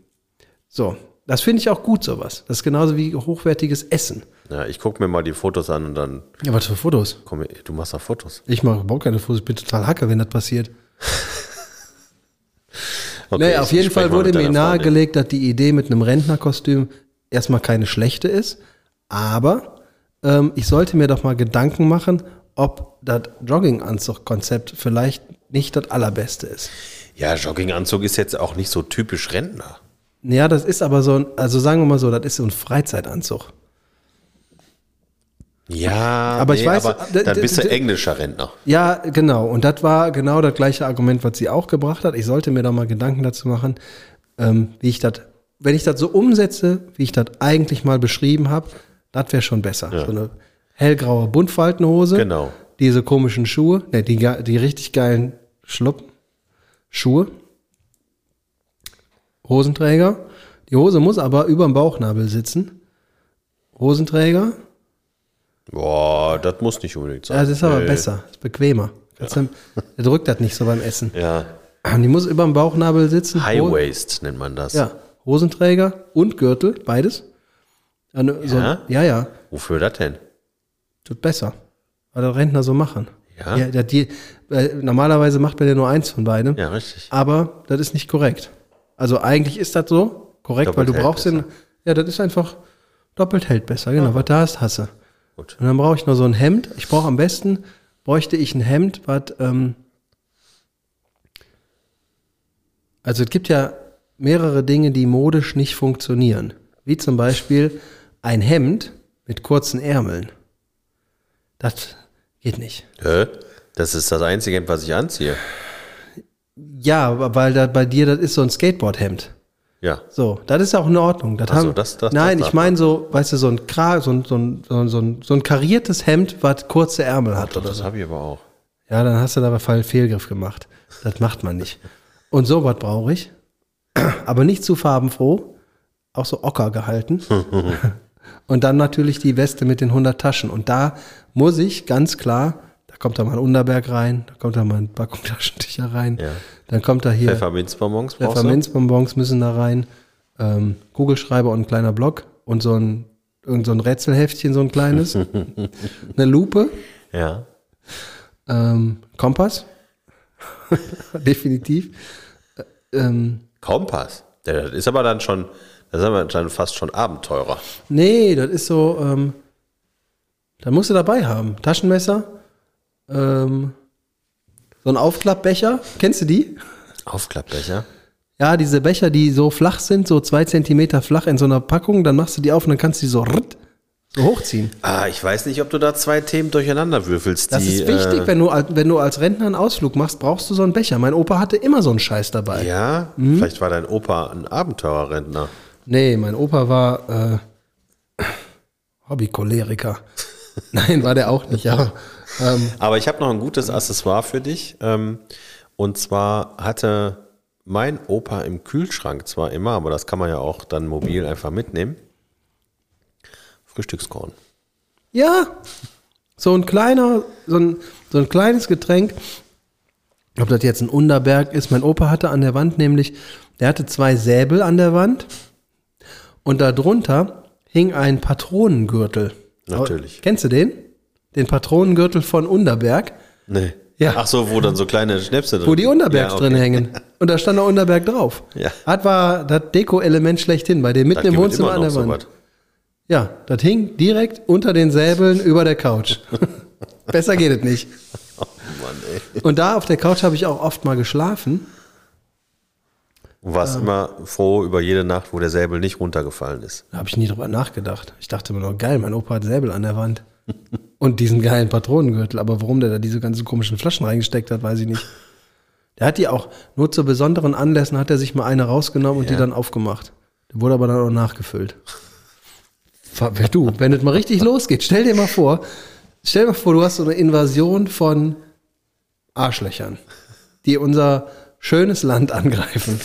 [SPEAKER 2] So, das finde ich auch gut, sowas. Das ist genauso wie hochwertiges Essen.
[SPEAKER 1] Ja, ich gucke mir mal die Fotos an und dann
[SPEAKER 2] Ja, was für Fotos?
[SPEAKER 1] komm, du machst da Fotos.
[SPEAKER 2] Ich mache überhaupt keine Fotos, ich bin total hacke, wenn das passiert.
[SPEAKER 1] Okay,
[SPEAKER 2] nee,
[SPEAKER 1] ich
[SPEAKER 2] auf jeden Fall wurde mir nahegelegt, dass die Idee mit einem Rentnerkostüm erstmal keine schlechte ist, aber ähm, ich sollte mir doch mal Gedanken machen, ob das Jogginganzug-Konzept vielleicht nicht das allerbeste ist.
[SPEAKER 1] Ja, Jogginganzug ist jetzt auch nicht so typisch Rentner.
[SPEAKER 2] Ja, das ist aber so ein, also sagen wir mal so, das ist so ein Freizeitanzug.
[SPEAKER 1] Ja,
[SPEAKER 2] Aber ich weiß-
[SPEAKER 1] aber
[SPEAKER 2] d-
[SPEAKER 1] dann bist du englischer Rentner.
[SPEAKER 2] Ja, genau. Und das war genau das gleiche Argument, was sie auch gebracht hat. Ich sollte mir da mal Gedanken dazu machen, ähm, wie ich das, wenn ich das so umsetze, wie ich das eigentlich mal beschrieben habe, das wäre schon besser. So eine hellgraue Buntfaltenhose.
[SPEAKER 1] Genau.
[SPEAKER 2] Diese komischen Schuhe, ne, die, die richtig geilen Schlupp, Schuhe. Hosenträger. Die Hose muss aber über dem Bauchnabel sitzen. Hosenträger.
[SPEAKER 1] Boah, das muss nicht unbedingt sein.
[SPEAKER 2] Ja, das ist aber
[SPEAKER 1] Nee.
[SPEAKER 2] besser, ist bequemer. Kannst du- Der drückt das nicht so beim Essen.
[SPEAKER 1] Ja,
[SPEAKER 2] Die muss über dem Bauchnabel sitzen.
[SPEAKER 1] High Waist nennt man das.
[SPEAKER 2] Ja, Hosenträger und Gürtel, beides. Eine, so,
[SPEAKER 1] Ja?
[SPEAKER 2] ja, ja,
[SPEAKER 1] Wofür das denn?
[SPEAKER 2] tut besser. Weil der Rentner so machen.
[SPEAKER 1] Ja?
[SPEAKER 2] ja der, die, normalerweise macht man ja nur eins von beidem.
[SPEAKER 1] Ja, richtig.
[SPEAKER 2] Aber das ist nicht korrekt. Also eigentlich ist das so korrekt,
[SPEAKER 1] Doppelt
[SPEAKER 2] weil du brauchst den. Ja, das ist einfach doppelt hält besser. Genau, was da hast, hasse.
[SPEAKER 1] Gut.
[SPEAKER 2] Und dann brauche ich noch so ein Hemd. Ich brauche am besten, bräuchte ich ein Hemd, was, ähm, also es gibt ja mehrere Dinge, die modisch nicht funktionieren. Wie zum Beispiel ein Hemd mit kurzen Ärmeln. Das geht nicht.
[SPEAKER 1] Hä? Das ist das einzige Hemd, was ich anziehe.
[SPEAKER 2] Ja, weil da bei dir, das ist so ein Skateboardhemd.
[SPEAKER 1] Ja.
[SPEAKER 2] So, das ist auch in Ordnung. Das
[SPEAKER 1] Ach so,
[SPEAKER 2] haben,
[SPEAKER 1] das- das-
[SPEAKER 2] nein,
[SPEAKER 1] das
[SPEAKER 2] ich meine so, weißt du, so ein, Kra so ein, so ein, so ein, so ein, kariertes Hemd, was kurze Ärmel hat oder
[SPEAKER 1] Das
[SPEAKER 2] so.
[SPEAKER 1] habe ich aber auch.
[SPEAKER 2] Ja, dann hast du dabei einen Fehlgriff gemacht. Das macht man nicht. Und so was brauche ich. Aber nicht zu farbenfroh. Auch so ocker gehalten. Und dann natürlich die Weste mit den 100 Taschen. Und da muss ich ganz klar, da kommt da mal ein Unterberg rein, da kommt da mal ein Packung Taschentücher rein.
[SPEAKER 1] Ja.
[SPEAKER 2] Dann kommt da hier
[SPEAKER 1] Pfefferminzbonbons?
[SPEAKER 2] Pfefferminzbonbons müssen da rein, ähm, Kugelschreiber und ein kleiner Block und so ein, irgend so ein Rätselheftchen, so ein kleines, eine Lupe,
[SPEAKER 1] Ja.
[SPEAKER 2] ähm, Kompass, definitiv. Ä- Ähm,
[SPEAKER 1] Kompass. Das ist aber dann schon, das ist aber dann fast schon Abenteurer.
[SPEAKER 2] nee, das ist so, ähm, da musst du dabei haben. Taschenmesser, ähm, so ein Aufklappbecher, kennst du die?
[SPEAKER 1] Aufklappbecher.
[SPEAKER 2] Ja, diese Becher, die so flach sind, so zwei Zentimeter flach in so einer Packung, dann machst du die auf und dann kannst du die so, rrrt, so hochziehen.
[SPEAKER 1] Ah, ich weiß nicht, ob du da zwei Themen durcheinander würfelst.
[SPEAKER 2] Das
[SPEAKER 1] die,
[SPEAKER 2] ist wichtig,
[SPEAKER 1] Äh,
[SPEAKER 2] wenn, du, als- wenn du als Rentner einen Ausflug machst, brauchst du so einen Becher. Mein Opa hatte immer so einen Scheiß dabei.
[SPEAKER 1] ja,
[SPEAKER 2] Mhm.
[SPEAKER 1] vielleicht war dein Opa ein Abenteurerrentner.
[SPEAKER 2] Nee, mein Opa war äh, Hobbycholeriker. Nein, war der auch nicht, ja. Ähm,
[SPEAKER 1] Aber ich habe noch ein gutes Accessoire für dich. Ähm, und zwar hatte mein Opa im Kühlschrank zwar immer, aber das kann man ja auch dann mobil einfach mitnehmen. Frühstückskorn.
[SPEAKER 2] ja, so ein kleiner, so ein, so ein kleines Getränk. Ob das jetzt ein Unterberg ist. Mein Opa hatte an der Wand nämlich, der hatte zwei Säbel an der Wand und darunter hing ein Patronengürtel.
[SPEAKER 1] Natürlich.
[SPEAKER 2] Kennst du den? Den Patronengürtel von Unterberg,
[SPEAKER 1] Nee.
[SPEAKER 2] Ja.
[SPEAKER 1] Ach so, wo dann so kleine Schnäpse drin
[SPEAKER 2] wo die Unterbergs
[SPEAKER 1] Ja, okay.
[SPEAKER 2] drin hängen. Und da stand der Unterberg drauf.
[SPEAKER 1] Ja.
[SPEAKER 2] Das war das Deko-Element schlechthin, bei dem mitten
[SPEAKER 1] Das
[SPEAKER 2] im Wohnzimmer
[SPEAKER 1] immer
[SPEAKER 2] an der Wand.
[SPEAKER 1] sowas.
[SPEAKER 2] Ja, das hing direkt unter den Säbeln über der Couch. Besser geht es nicht.
[SPEAKER 1] Mann, ey.
[SPEAKER 2] Und da auf der Couch habe ich auch oft mal geschlafen.
[SPEAKER 1] Und warst immer froh über jede Nacht, wo der Säbel nicht runtergefallen ist.
[SPEAKER 2] Da habe ich nie drüber nachgedacht. Ich dachte mir nur, geil, mein Opa hat Säbel an der Wand. Und diesen geilen Patronengürtel. Aber warum der da diese ganzen komischen Flaschen reingesteckt hat, weiß ich nicht. Der hat die auch, nur zu besonderen Anlässen hat er sich mal eine rausgenommen und die
[SPEAKER 1] Ja.
[SPEAKER 2] dann aufgemacht. Der wurde aber dann auch nachgefüllt. Du, wenn es mal richtig losgeht, stell dir mal vor, stell dir mal vor, du hast so eine Invasion von Arschlöchern, die unser schönes Land angreifen.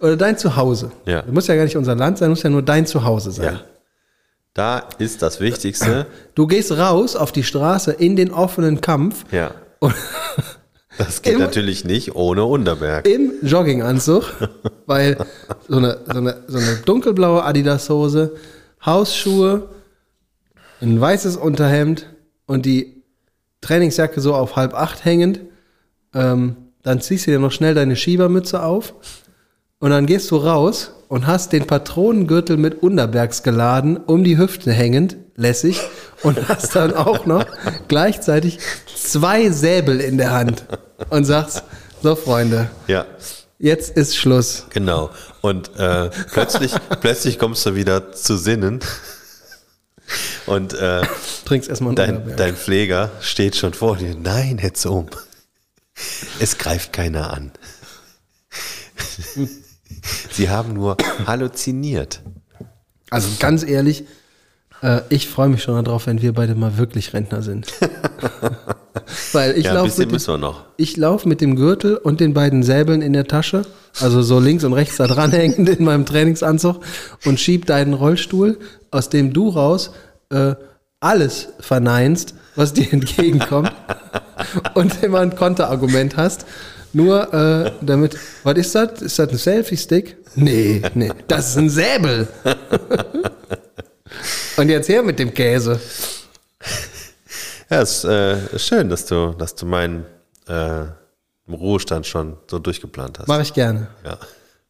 [SPEAKER 2] Oder dein Zuhause.
[SPEAKER 1] Ja.
[SPEAKER 2] Das muss ja gar nicht unser Land sein, muss ja nur dein Zuhause sein.
[SPEAKER 1] Ja. Da ist das Wichtigste.
[SPEAKER 2] Du gehst raus auf die Straße in den offenen Kampf
[SPEAKER 1] Ja. Das geht
[SPEAKER 2] Im-
[SPEAKER 1] natürlich nicht ohne Unterberg.
[SPEAKER 2] im Jogginganzug, weil so eine, so eine, so eine dunkelblaue Adidas-Hose, Hausschuhe, ein weißes Unterhemd und die Trainingsjacke so auf halb acht hängend. Ähm, dann ziehst du dir noch schnell deine Schiebermütze auf und dann gehst du raus und hast den Patronengürtel mit Unterbergs geladen, um die Hüfte hängend, lässig, und hast dann auch noch gleichzeitig zwei Säbel in der Hand und sagst, so Freunde,
[SPEAKER 1] Ja,
[SPEAKER 2] jetzt ist Schluss.
[SPEAKER 1] genau. Und äh, plötzlich, plötzlich kommst du wieder zu Sinnen. Und äh,
[SPEAKER 2] Trinkst erstmal
[SPEAKER 1] dein, dein Pfleger steht schon vor dir. Nein, Herr Zohm. Es greift keiner an. Sie haben nur halluziniert.
[SPEAKER 2] Also ganz ehrlich, äh, ich freue mich schon darauf, wenn wir beide mal wirklich Rentner sind. Weil ich
[SPEAKER 1] Ja,
[SPEAKER 2] laufe mit, dem- ich lauf mit dem Gürtel und den beiden Säbeln in der Tasche, also so links und rechts da dran hängend in meinem Trainingsanzug und schieb deinen Rollstuhl, aus dem du raus äh, alles verneinst, was dir entgegenkommt und immer ein Konterargument hast. Nur äh, damit, was ist das? Ist das ein Selfie-Stick? Nee, nee, das ist ein Säbel. und jetzt her mit dem Käse.
[SPEAKER 1] Ja, es ist äh, schön, dass du, dass du meinen äh, Ruhestand schon so durchgeplant hast.
[SPEAKER 2] Mache ich gerne.
[SPEAKER 1] Ja.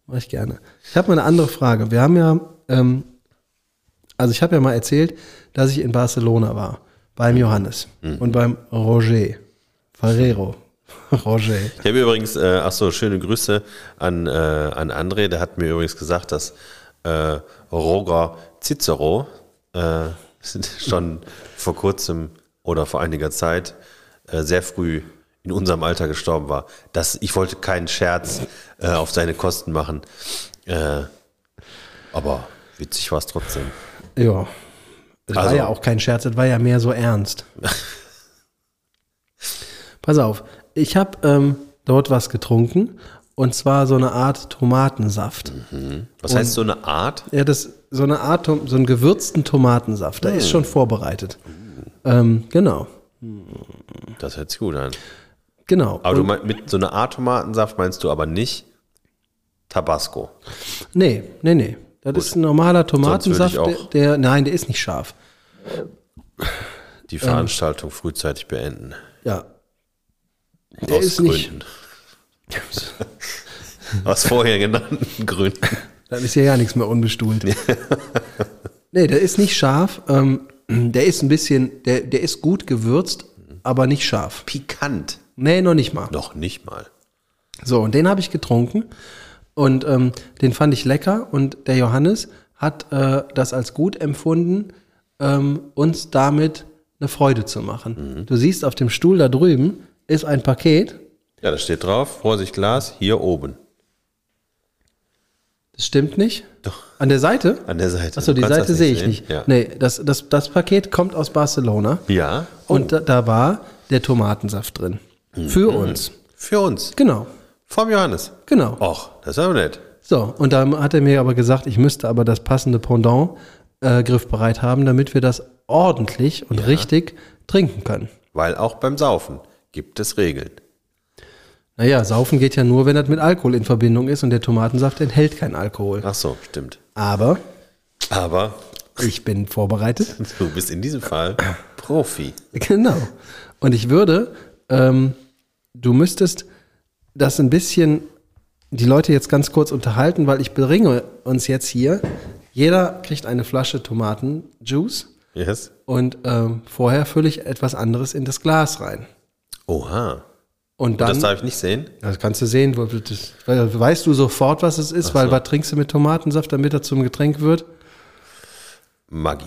[SPEAKER 2] Mache ich gerne. Ich habe mal eine andere Frage. Wir haben ja, ähm, also ich habe ja mal erzählt, dass ich in Barcelona war. Beim Johannes und beim Roger. Ferrero. Roger.
[SPEAKER 1] Ich habe übrigens, äh, ach so, schöne Grüße an, äh, an André. Der hat mir übrigens gesagt, dass äh, Roger Cicero äh, schon vor kurzem oder vor einiger Zeit äh, sehr früh in unserem Alter gestorben war. Das, ich wollte keinen Scherz äh, auf seine Kosten machen. Äh, aber witzig war es trotzdem.
[SPEAKER 2] Ja. Das war
[SPEAKER 1] Also-
[SPEAKER 2] ja auch kein Scherz, das war ja mehr so ernst. Pass auf, ich habe ähm, dort was getrunken und zwar so eine Art Tomatensaft.
[SPEAKER 1] Was heißt so eine Art?
[SPEAKER 2] Ja, das so eine Art, so einen gewürzten Tomatensaft. Der ist schon vorbereitet. Ähm, genau,
[SPEAKER 1] Das hört sich gut an.
[SPEAKER 2] genau.
[SPEAKER 1] Aber du
[SPEAKER 2] Und-
[SPEAKER 1] meinst, mit so einer Art Tomatensaft meinst du aber nicht Tabasco.
[SPEAKER 2] Nee, nee, nee. Das ist ein normaler Tomatensaft, der, der, nein, der ist nicht scharf.
[SPEAKER 1] Die Veranstaltung frühzeitig beenden.
[SPEAKER 2] Ja. Der
[SPEAKER 1] Aus
[SPEAKER 2] ist nicht,
[SPEAKER 1] Gründen. Aus vorher genannten Gründen.
[SPEAKER 2] dann ist ja ja nichts mehr unbestuhlt. nee, der ist nicht scharf. Ähm, der ist ein bisschen, der, der ist gut gewürzt, aber nicht scharf.
[SPEAKER 1] Pikant.
[SPEAKER 2] Nee, noch nicht mal.
[SPEAKER 1] Noch nicht mal.
[SPEAKER 2] So, und den habe ich getrunken und ähm, den fand ich lecker und der Johannes hat äh, das als gut empfunden, ähm, uns damit eine Freude zu machen. Du siehst auf dem Stuhl da drüben ist ein Paket,
[SPEAKER 1] Ja, da steht drauf, Vorsicht Glas, hier oben.
[SPEAKER 2] das stimmt nicht.
[SPEAKER 1] Doch.
[SPEAKER 2] An der Seite?
[SPEAKER 1] An der Seite.
[SPEAKER 2] Achso, die Seite
[SPEAKER 1] das
[SPEAKER 2] sehe ich
[SPEAKER 1] sehen.
[SPEAKER 2] nicht.
[SPEAKER 1] Ja.
[SPEAKER 2] Nee, das, das, das Paket kommt aus Barcelona
[SPEAKER 1] ja.
[SPEAKER 2] und da, da war der Tomatensaft drin. Für uns.
[SPEAKER 1] Für uns.
[SPEAKER 2] Genau,
[SPEAKER 1] Vom Johannes.
[SPEAKER 2] genau.
[SPEAKER 1] Och, das ist aber nett.
[SPEAKER 2] So, und dann hat er mir aber gesagt, ich müsste aber das passende Pendant äh, griffbereit haben, damit wir das ordentlich und richtig trinken können.
[SPEAKER 1] Weil auch beim Saufen gibt es Regeln.
[SPEAKER 2] Naja, saufen geht ja nur, wenn das mit Alkohol in Verbindung ist und der Tomatensaft enthält keinen Alkohol.
[SPEAKER 1] Ach so, stimmt.
[SPEAKER 2] Aber
[SPEAKER 1] Aber
[SPEAKER 2] ich bin vorbereitet.
[SPEAKER 1] du bist in diesem Fall Profi.
[SPEAKER 2] genau. Und ich würde, ähm, du müsstest das ein bisschen, die Leute jetzt ganz kurz unterhalten, weil ich bringe uns jetzt hier Jeder kriegt eine Flasche Tomatenjuice
[SPEAKER 1] Yes.
[SPEAKER 2] und ähm, vorher fülle ich etwas anderes in das Glas rein.
[SPEAKER 1] Oha.
[SPEAKER 2] Und
[SPEAKER 1] Das
[SPEAKER 2] dann,
[SPEAKER 1] darf ich nicht sehen.
[SPEAKER 2] das kannst du sehen, das, weißt du sofort, was es ist, weil was trinkst du mit Tomatensaft, damit er zum Getränk wird?
[SPEAKER 1] Maggi.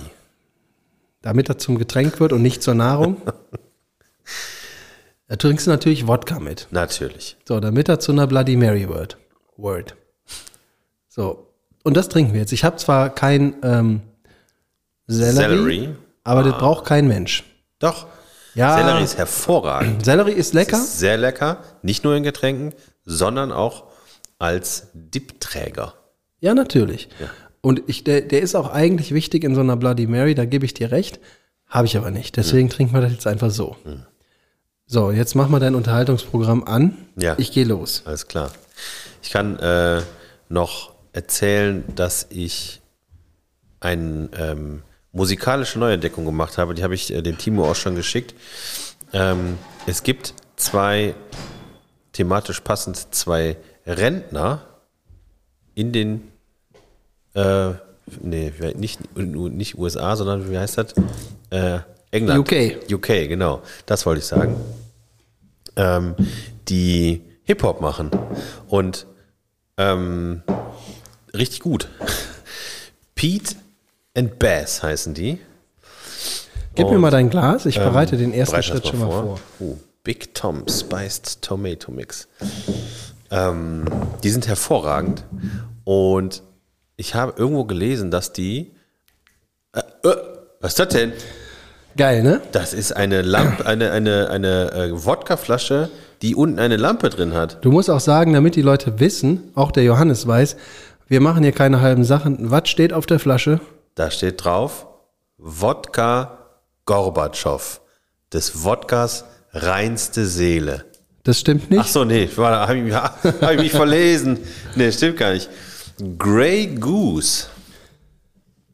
[SPEAKER 2] Damit er zum Getränk wird und nicht zur Nahrung. da trinkst du natürlich Wodka mit.
[SPEAKER 1] Natürlich.
[SPEAKER 2] So, damit er zu einer Bloody Mary wird. Word. So, und das trinken wir jetzt. Ich habe zwar kein ähm, Sellerie,
[SPEAKER 1] Sellerie.
[SPEAKER 2] aber das braucht kein Mensch.
[SPEAKER 1] Doch.
[SPEAKER 2] Ja.
[SPEAKER 1] Sellerie ist hervorragend.
[SPEAKER 2] Sellerie ist lecker.
[SPEAKER 1] Ist sehr lecker. Nicht nur in Getränken, sondern auch als Dipträger.
[SPEAKER 2] Ja, natürlich. Und ich, der, der ist auch eigentlich wichtig in so einer Bloody Mary, da gebe ich dir recht. Habe ich aber nicht. Deswegen trinken wir das jetzt einfach so. So, jetzt mach mal dein Unterhaltungsprogramm an.
[SPEAKER 1] Ja.
[SPEAKER 2] Ich gehe los.
[SPEAKER 1] Alles klar. Ich kann äh, noch erzählen, dass ich eine ähm, musikalische Neuentdeckung gemacht habe. Die habe ich äh, dem Timo auch schon geschickt. Ähm, es gibt zwei, thematisch passend, zwei Rentner in den, äh, nee, nicht, nicht USA, sondern wie heißt das? Äh, England.
[SPEAKER 2] UK.
[SPEAKER 1] UK, genau. Das wollte ich sagen ähm, die Hip-Hop machen. Und ähm, richtig gut. Pete and Bass heißen die.
[SPEAKER 2] Gib mir
[SPEAKER 1] Und,
[SPEAKER 2] mal dein Glas. Ich bereite den ersten Schritt schon mal vor.
[SPEAKER 1] Oh, Big Tom Spiced Tomato Mix. Ähm, die sind hervorragend. Und ich habe irgendwo gelesen, dass die. Äh, äh, was ist das denn?
[SPEAKER 2] Geil, ne?
[SPEAKER 1] Das ist eine Lampe, eine, eine, eine äh, Wodkaflasche, die unten eine Lampe drin hat.
[SPEAKER 2] Du musst auch sagen, damit die Leute wissen, auch der Johannes weiß, wir machen hier keine halben Sachen. Was steht auf der Flasche?
[SPEAKER 1] Da steht drauf, Wodka Gorbatschow. Des Wodkas reinste Seele.
[SPEAKER 2] Das stimmt
[SPEAKER 1] Ach
[SPEAKER 2] nicht.
[SPEAKER 1] so, nee, habe ich, mich- hab ich mich verlesen. Nee, stimmt gar nicht. Grey Goose.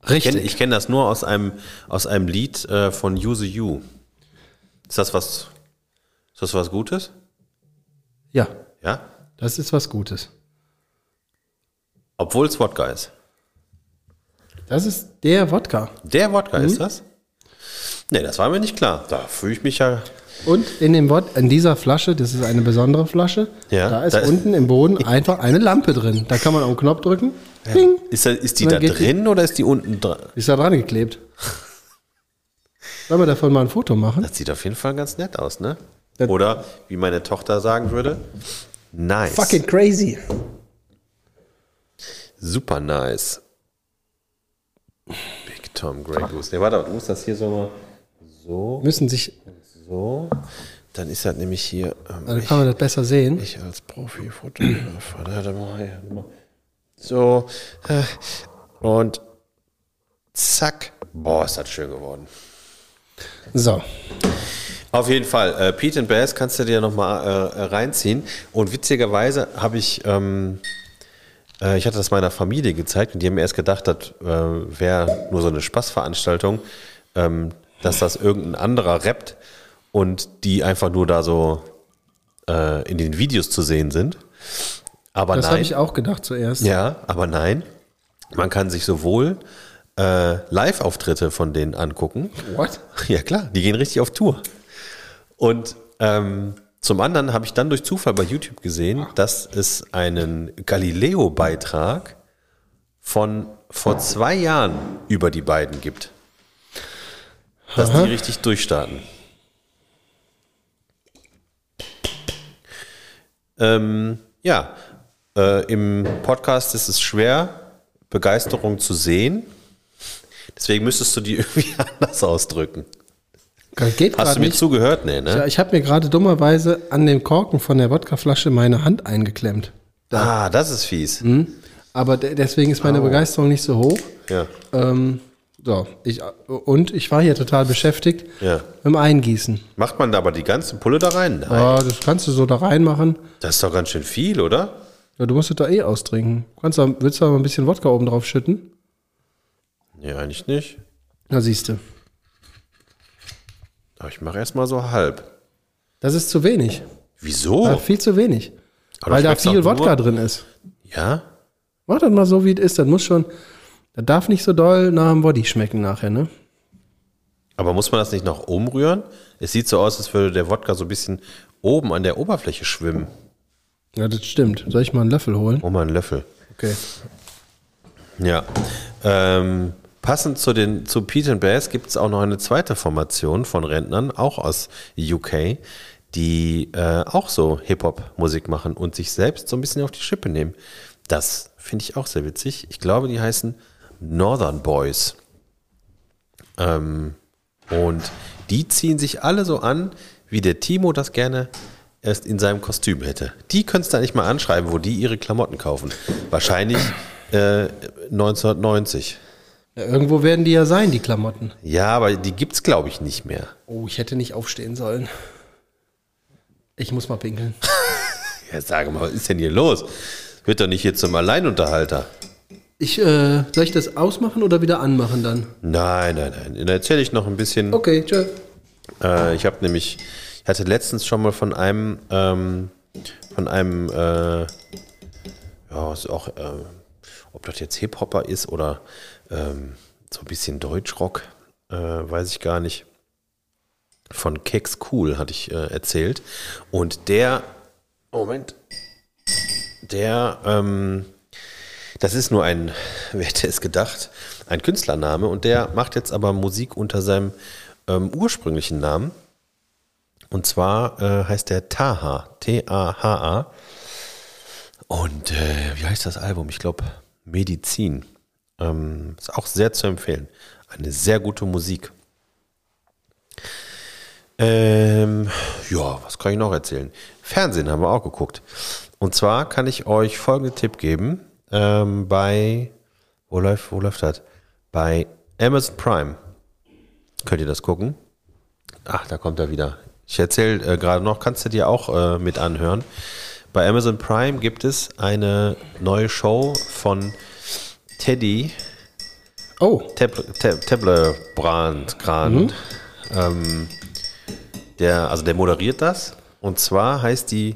[SPEAKER 1] Ich
[SPEAKER 2] Richtig.
[SPEAKER 1] kenne kenn das nur aus einem, aus einem Lied äh, von Use You. Ist das was, ist das was Gutes?
[SPEAKER 2] Ja,
[SPEAKER 1] Ja?
[SPEAKER 2] das ist was Gutes.
[SPEAKER 1] Obwohl es Wodka ist.
[SPEAKER 2] Das ist der Wodka.
[SPEAKER 1] Der Wodka
[SPEAKER 2] Mhm.
[SPEAKER 1] ist das? Nee, das war mir nicht klar. Da fühle ich mich ja.
[SPEAKER 2] Und in dem Wod in dieser Flasche, das ist eine besondere Flasche,
[SPEAKER 1] Ja,
[SPEAKER 2] da ist
[SPEAKER 1] da ist-
[SPEAKER 2] unten im Boden einfach eine Lampe drin. Da kann man auf den Knopf drücken. Ding,
[SPEAKER 1] Ist, da, ist die da
[SPEAKER 2] geht die-
[SPEAKER 1] drin oder ist die unten dran?
[SPEAKER 2] ist da dran geklebt. Sollen wir davon mal ein Foto machen?
[SPEAKER 1] Das sieht auf jeden Fall ganz nett aus, ne?
[SPEAKER 2] Das-
[SPEAKER 1] Oder wie meine Tochter sagen würde, nice.
[SPEAKER 2] Fucking crazy.
[SPEAKER 1] Super nice. Big Tom Grey Goose. Ne, warte, du musst das hier so mal so,
[SPEAKER 2] Müssen sich,
[SPEAKER 1] so. Dann ist das nämlich hier. Ähm,
[SPEAKER 2] dann kann man das besser sehen.
[SPEAKER 1] Ich als hat er mal, so äh, und zack. Boah, ist das schön geworden.
[SPEAKER 2] So,
[SPEAKER 1] Auf jeden Fall, äh, Pete and Bass kannst du dir nochmal äh, reinziehen. Und witzigerweise habe ich, ähm, äh, ich hatte das meiner Familie gezeigt und die haben mir erst gedacht, das äh, wäre nur so eine Spaßveranstaltung, ähm, dass das irgendein anderer rappt und die einfach nur da so äh, in den Videos zu sehen sind. Aber
[SPEAKER 2] das habe ich auch gedacht zuerst.
[SPEAKER 1] Ja, aber nein. Man kann sich sowohl äh, Live-Auftritte von denen angucken.
[SPEAKER 2] What?
[SPEAKER 1] Ja, klar, die gehen richtig auf Tour. Und ähm, zum anderen habe ich dann durch Zufall bei YouTube gesehen, dass es einen Galileo-Beitrag von vor zwei Jahren über die beiden gibt. Dass die richtig durchstarten. Ähm, ja, äh, im Podcast ist es schwer, Begeisterung zu sehen. Deswegen müsstest du die irgendwie anders ausdrücken.
[SPEAKER 2] Geht
[SPEAKER 1] Hast du mir
[SPEAKER 2] nicht.
[SPEAKER 1] zugehört? Nee, ne?
[SPEAKER 2] Ja, ich habe mir gerade dummerweise an dem Korken von der Wodkaflasche meine Hand eingeklemmt.
[SPEAKER 1] Ah, das ist fies.
[SPEAKER 2] Aber de deswegen ist meine Begeisterung nicht so hoch.
[SPEAKER 1] Ja.
[SPEAKER 2] Ähm, so, ich, und ich war hier total beschäftigt
[SPEAKER 1] Ja.
[SPEAKER 2] mit dem Eingießen.
[SPEAKER 1] Macht man da aber die ganze Pulle da rein? Nein.
[SPEAKER 2] Ja, das kannst du so da reinmachen.
[SPEAKER 1] Das ist doch ganz schön viel, oder?
[SPEAKER 2] Ja, du musst es da eh austrinken. Kannst du, willst du aber ein bisschen Wodka oben drauf schütten?
[SPEAKER 1] Nee, eigentlich nicht.
[SPEAKER 2] Da siehst du.
[SPEAKER 1] Aber ich mache erstmal so halb.
[SPEAKER 2] Das ist zu wenig.
[SPEAKER 1] Wieso?
[SPEAKER 2] Ja, viel zu wenig.
[SPEAKER 1] Aber
[SPEAKER 2] weil da viel Wodka drin ist.
[SPEAKER 1] Ja?
[SPEAKER 2] Mach das mal so, wie es ist. Das muss schon, Das darf nicht so doll nach dem Body schmecken nachher, ne?
[SPEAKER 1] Aber muss man das nicht noch umrühren? Es sieht so aus, als würde der Wodka so ein bisschen oben an der Oberfläche schwimmen.
[SPEAKER 2] Ja, das stimmt. Soll ich mal einen Löffel holen?
[SPEAKER 1] Oh, mal einen Löffel.
[SPEAKER 2] Okay.
[SPEAKER 1] Ja. Ähm, passend zu, den, zu Pete and Bass gibt es auch noch eine zweite Formation von Rentnern, auch aus UK, die äh, auch so Hip-Hop-Musik machen und sich selbst so ein bisschen auf die Schippe nehmen. Das finde ich auch sehr witzig. Ich glaube, die heißen Northern Boys. Ähm, und die ziehen sich alle so an, wie der Timo das gerne erst in seinem Kostüm hätte. Die könntest du nicht mal anschreiben, wo die ihre Klamotten kaufen. Wahrscheinlich äh, 1990.
[SPEAKER 2] Ja, irgendwo werden die ja sein, die Klamotten.
[SPEAKER 1] Ja, aber die gibt's glaube ich nicht mehr.
[SPEAKER 2] Oh, ich hätte nicht aufstehen sollen. Ich muss mal pinkeln.
[SPEAKER 1] Ja, sage mal, was ist denn hier los? Wird doch nicht hier zum Alleinunterhalter.
[SPEAKER 2] Ich, äh, soll ich das ausmachen oder wieder anmachen dann?
[SPEAKER 1] Nein, nein, nein. Dann erzähle ich noch ein bisschen.
[SPEAKER 2] Okay, tschö.
[SPEAKER 1] Äh, ich habe nämlich, ich hatte letztens schon mal von einem, ähm, von einem, äh, ja, ist auch, äh, ob das jetzt Hip-Hopper ist oder ähm, so ein bisschen Deutschrock, äh, weiß ich gar nicht. Von Keks Cool hatte ich äh, erzählt. Und der, Moment, der, ähm, das ist nur ein, wer hätte es gedacht, ein Künstlername und der macht jetzt aber Musik unter seinem ähm, ursprünglichen Namen. Und zwar äh, heißt der Taha, T-A-H-A. Und äh, wie heißt das Album? Ich glaube Medizin. Ähm, ist auch sehr zu empfehlen. Eine sehr gute Musik. Ähm, ja, was kann ich noch erzählen? Fernsehen haben wir auch geguckt. Und zwar kann ich euch folgenden Tipp geben. Ähm, bei, wo läuft, wo läuft das? Bei Amazon Prime. Könnt ihr das gucken? Ach, da kommt er wieder. Ich erzähle äh, gerade noch, kannst du dir auch äh, mit anhören. Bei Amazon Prime gibt es eine neue Show von Teddy
[SPEAKER 2] Oh,
[SPEAKER 1] Teblebrand, Gran. Ähm, der, also der moderiert das. Und zwar heißt die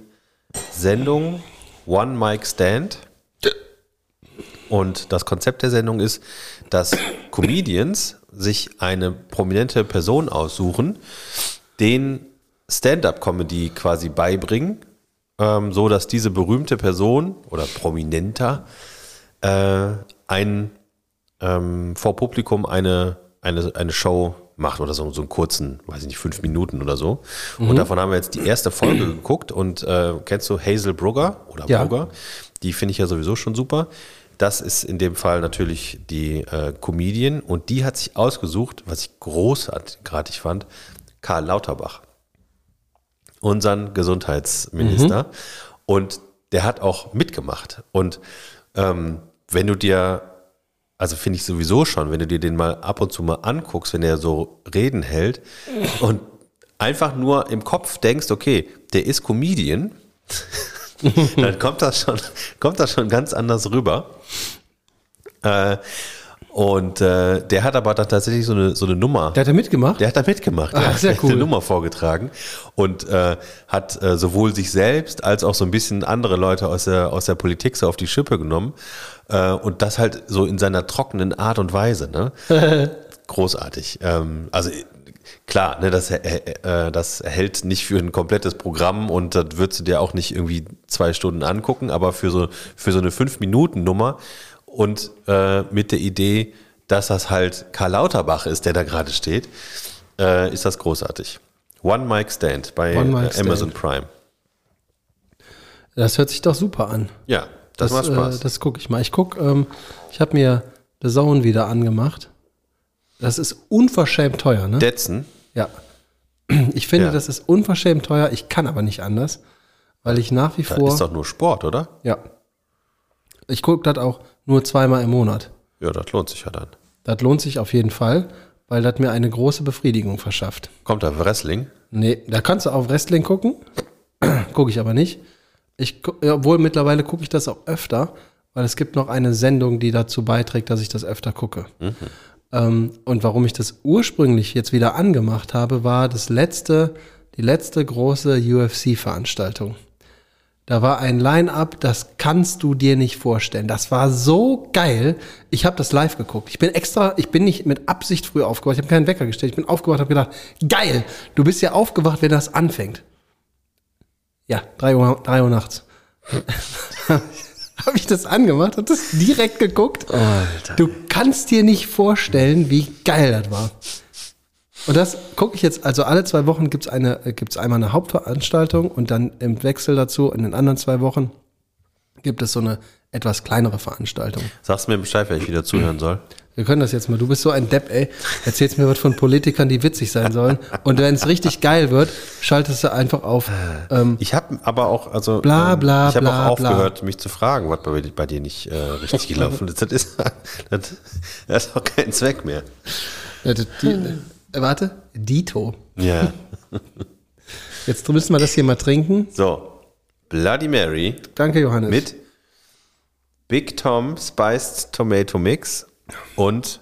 [SPEAKER 1] Sendung One Mic Stand. Und das Konzept der Sendung ist, dass Comedians sich eine prominente Person aussuchen, den Stand-up-Comedy quasi beibringen, ähm, so dass diese berühmte Person oder prominenter äh, ein ähm, vor Publikum eine, eine, eine Show macht oder so, so einen kurzen, weiß ich nicht, fünf Minuten oder so. Und davon haben wir jetzt die erste Folge geguckt und äh, kennst du Hazel Brugger oder
[SPEAKER 2] Ja.
[SPEAKER 1] Brugger? Die finde ich ja sowieso schon super. Das ist in dem Fall natürlich die äh, Comedian und die hat sich ausgesucht, was ich großartig fand, Karl Lauterbach, unseren Gesundheitsminister. Und der hat auch mitgemacht. Und ähm, wenn du dir, also finde ich sowieso schon, wenn du dir den mal ab und zu mal anguckst, wenn er so Reden hält und einfach nur im Kopf denkst, okay, der ist Comedian, dann kommt das schon, kommt das schon ganz anders rüber. Äh, und äh, der hat aber dann tatsächlich so eine, so eine Nummer.
[SPEAKER 2] der hat ja mitgemacht?
[SPEAKER 1] Der hat da mitgemacht.
[SPEAKER 2] Ah,
[SPEAKER 1] ja.
[SPEAKER 2] sehr
[SPEAKER 1] Der hat
[SPEAKER 2] cool.
[SPEAKER 1] eine Nummer vorgetragen und äh, hat äh, sowohl sich selbst als auch so ein bisschen andere Leute aus der, aus der Politik so auf die Schippe genommen. Äh, und das halt so in seiner trockenen Art und Weise. Ne? Großartig. Ähm, also äh, klar, ne, das, äh, äh, das hält nicht für ein komplettes Programm und das würdest du dir auch nicht irgendwie zwei Stunden angucken, aber für so, für so eine Fünf-Minuten-Nummer und äh, mit der Idee, dass das halt Karl Lauterbach ist, der da gerade steht, äh, ist das großartig. One Mic Stand bei
[SPEAKER 2] Mic
[SPEAKER 1] äh, Amazon
[SPEAKER 2] Stand.
[SPEAKER 1] Prime.
[SPEAKER 2] Das hört sich doch super an.
[SPEAKER 1] Ja, das, macht Spaß.
[SPEAKER 2] Äh, das gucke ich mal. Ich gucke, ähm, ich habe mir The Zone wieder angemacht. Das ist unverschämt teuer, ne?
[SPEAKER 1] Detzen,
[SPEAKER 2] ja. Ich finde,
[SPEAKER 1] Ja.
[SPEAKER 2] das ist unverschämt teuer. Ich kann aber nicht anders, weil ich nach wie vor.
[SPEAKER 1] ist doch nur Sport, oder?
[SPEAKER 2] ja. Ich gucke das auch nur zweimal im Monat.
[SPEAKER 1] Ja, das lohnt sich ja dann.
[SPEAKER 2] Das lohnt sich auf jeden Fall, weil das mir eine große Befriedigung verschafft.
[SPEAKER 1] Kommt da Wrestling?
[SPEAKER 2] Nee, da kannst du auf Wrestling gucken. gucke ich aber nicht. Ich, obwohl mittlerweile gucke ich das auch öfter, weil es gibt noch eine Sendung, die dazu beiträgt, dass ich das öfter gucke. Ähm, und warum ich das ursprünglich jetzt wieder angemacht habe, war das letzte, die letzte große UFC-Veranstaltung. Da war ein Line-up, das kannst du dir nicht vorstellen. Das war so geil. Ich habe das live geguckt. Ich bin extra, ich bin nicht mit Absicht früh aufgewacht. Ich habe keinen Wecker gestellt. Ich bin aufgewacht, habe gedacht, geil. Du bist ja aufgewacht, wenn das anfängt. Ja, drei Uhr, drei Uhr nachts. habe ich das angemacht, habe das direkt geguckt.
[SPEAKER 1] Alter.
[SPEAKER 2] Du kannst dir nicht vorstellen, wie geil das war. Und das gucke ich jetzt, also alle zwei Wochen gibt's eine, äh, gibt's einmal eine Hauptveranstaltung und dann im Wechsel dazu in den anderen zwei Wochen gibt es so eine etwas kleinere Veranstaltung.
[SPEAKER 1] Sagst du mir Bescheid, wenn ich wieder zuhören soll?
[SPEAKER 2] Wir können das jetzt mal. Du bist so ein Depp, ey. Erzählst mir was von Politikern, die witzig sein sollen. Und wenn es richtig geil wird, schaltest du einfach auf. Ähm,
[SPEAKER 1] Ich habe aber auch, also
[SPEAKER 2] Bla,
[SPEAKER 1] ähm,
[SPEAKER 2] bla,
[SPEAKER 1] ich habe
[SPEAKER 2] bla,
[SPEAKER 1] auch
[SPEAKER 2] bla.
[SPEAKER 1] aufgehört, mich zu fragen, was bei, bei dir nicht äh, richtig gelaufen ist. Das ist, das, das hat auch keinen Zweck mehr.
[SPEAKER 2] äh, die, äh, warte, Dito.
[SPEAKER 1] Ja.
[SPEAKER 2] Jetzt müssen wir das hier mal trinken.
[SPEAKER 1] So, Bloody Mary
[SPEAKER 2] Danke, Johannes.
[SPEAKER 1] mit Big Tom Spiced Tomato Mix und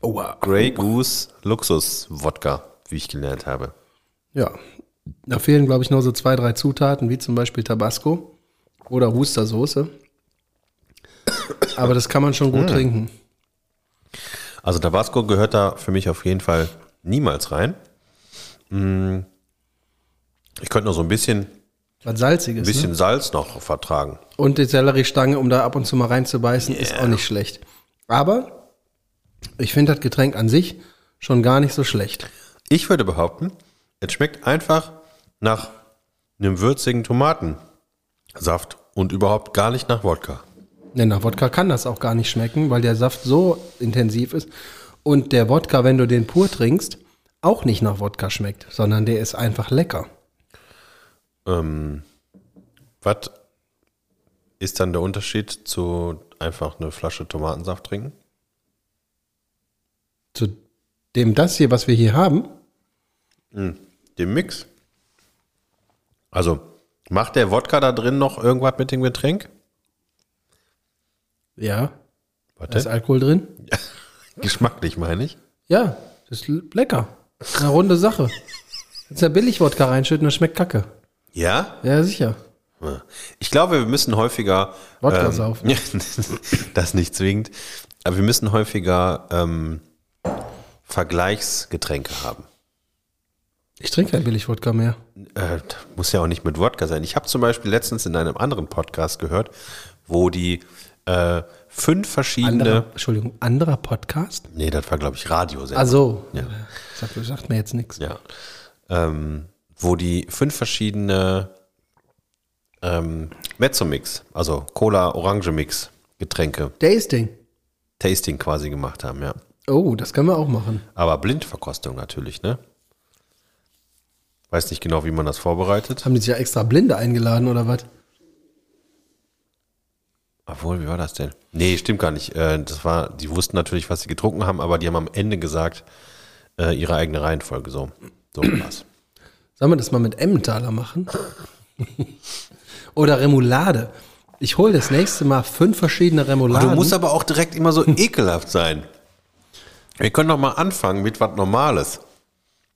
[SPEAKER 2] wow.
[SPEAKER 1] Grey Goose Luxus Wodka, wie ich gelernt habe.
[SPEAKER 2] Ja. Da fehlen, glaube ich, nur so zwei, drei Zutaten, wie zum Beispiel Tabasco oder Wustersoße. Aber das kann man schon gut trinken.
[SPEAKER 1] Also Tabasco gehört da für mich auf jeden Fall niemals rein. Mm. Ich könnte noch so ein bisschen,
[SPEAKER 2] Was Salziges.
[SPEAKER 1] ein bisschen Salz noch vertragen.
[SPEAKER 2] Ne? Und die Selleriestange, um da ab und zu mal reinzubeißen, ist auch nicht schlecht. Aber ich finde das Getränk an sich schon gar nicht so schlecht.
[SPEAKER 1] Ich würde behaupten, es schmeckt einfach nach einem würzigen Tomatensaft und überhaupt gar nicht nach Wodka.
[SPEAKER 2] Denn nach Wodka kann das auch gar nicht schmecken, weil der Saft so intensiv ist. Und der Wodka, wenn du den pur trinkst, auch nicht nach Wodka schmeckt, sondern der ist einfach lecker.
[SPEAKER 1] Ähm, was ist dann der Unterschied zu einfach eine Flasche Tomatensaft trinken?
[SPEAKER 2] Zu dem das hier, was wir hier haben,
[SPEAKER 1] Dem Mix? Also, macht der Wodka da drin noch irgendwas mit dem Getränk?
[SPEAKER 2] ja,
[SPEAKER 1] Was
[SPEAKER 2] da ist? Alkohol drin.
[SPEAKER 1] Geschmacklich meine ich.
[SPEAKER 2] Ja, das ist lecker. Eine runde Sache. Jetzt ja billig Wodka reinschütten, das schmeckt kacke.
[SPEAKER 1] Ja?
[SPEAKER 2] Ja, sicher.
[SPEAKER 1] Ich glaube, wir müssen häufiger.
[SPEAKER 2] Wodka
[SPEAKER 1] ähm,
[SPEAKER 2] saufen.
[SPEAKER 1] das nicht zwingend. Aber wir müssen häufiger ähm, Vergleichsgetränke haben.
[SPEAKER 2] Ich trinke kein billig Wodka mehr.
[SPEAKER 1] Äh, muss ja auch nicht mit Wodka sein. Ich habe zum Beispiel letztens in einem anderen Podcast gehört, wo die äh, fünf verschiedene.
[SPEAKER 2] Anderer, Entschuldigung, anderer Podcast?
[SPEAKER 1] Nee, das war, glaube ich, Radio.
[SPEAKER 2] Also,
[SPEAKER 1] Ja.
[SPEAKER 2] sagt, sagt mir jetzt nichts.
[SPEAKER 1] Ja. Ähm, wo die fünf verschiedene ähm, Mezzo-Mix, also Cola-Orange-Mix Getränke,
[SPEAKER 2] Tasting.
[SPEAKER 1] Tasting quasi gemacht haben, ja.
[SPEAKER 2] Oh, das können wir auch machen.
[SPEAKER 1] Aber Blindverkostung natürlich, ne? Weiß nicht genau, wie man das vorbereitet.
[SPEAKER 2] Haben die sich ja extra Blinde eingeladen oder was?
[SPEAKER 1] Obwohl, wie war das denn? Nee, stimmt gar nicht. Äh, das war, die wussten natürlich, was sie getrunken haben, aber die haben am Ende gesagt, äh, ihre eigene Reihenfolge so. So was.
[SPEAKER 2] Sollen wir das mal mit Emmentaler machen? oder Remoulade. Ich hole das nächste Mal fünf verschiedene Remouladen.
[SPEAKER 1] Du musst aber auch direkt immer so ekelhaft sein. Wir können doch mal anfangen mit was Normales.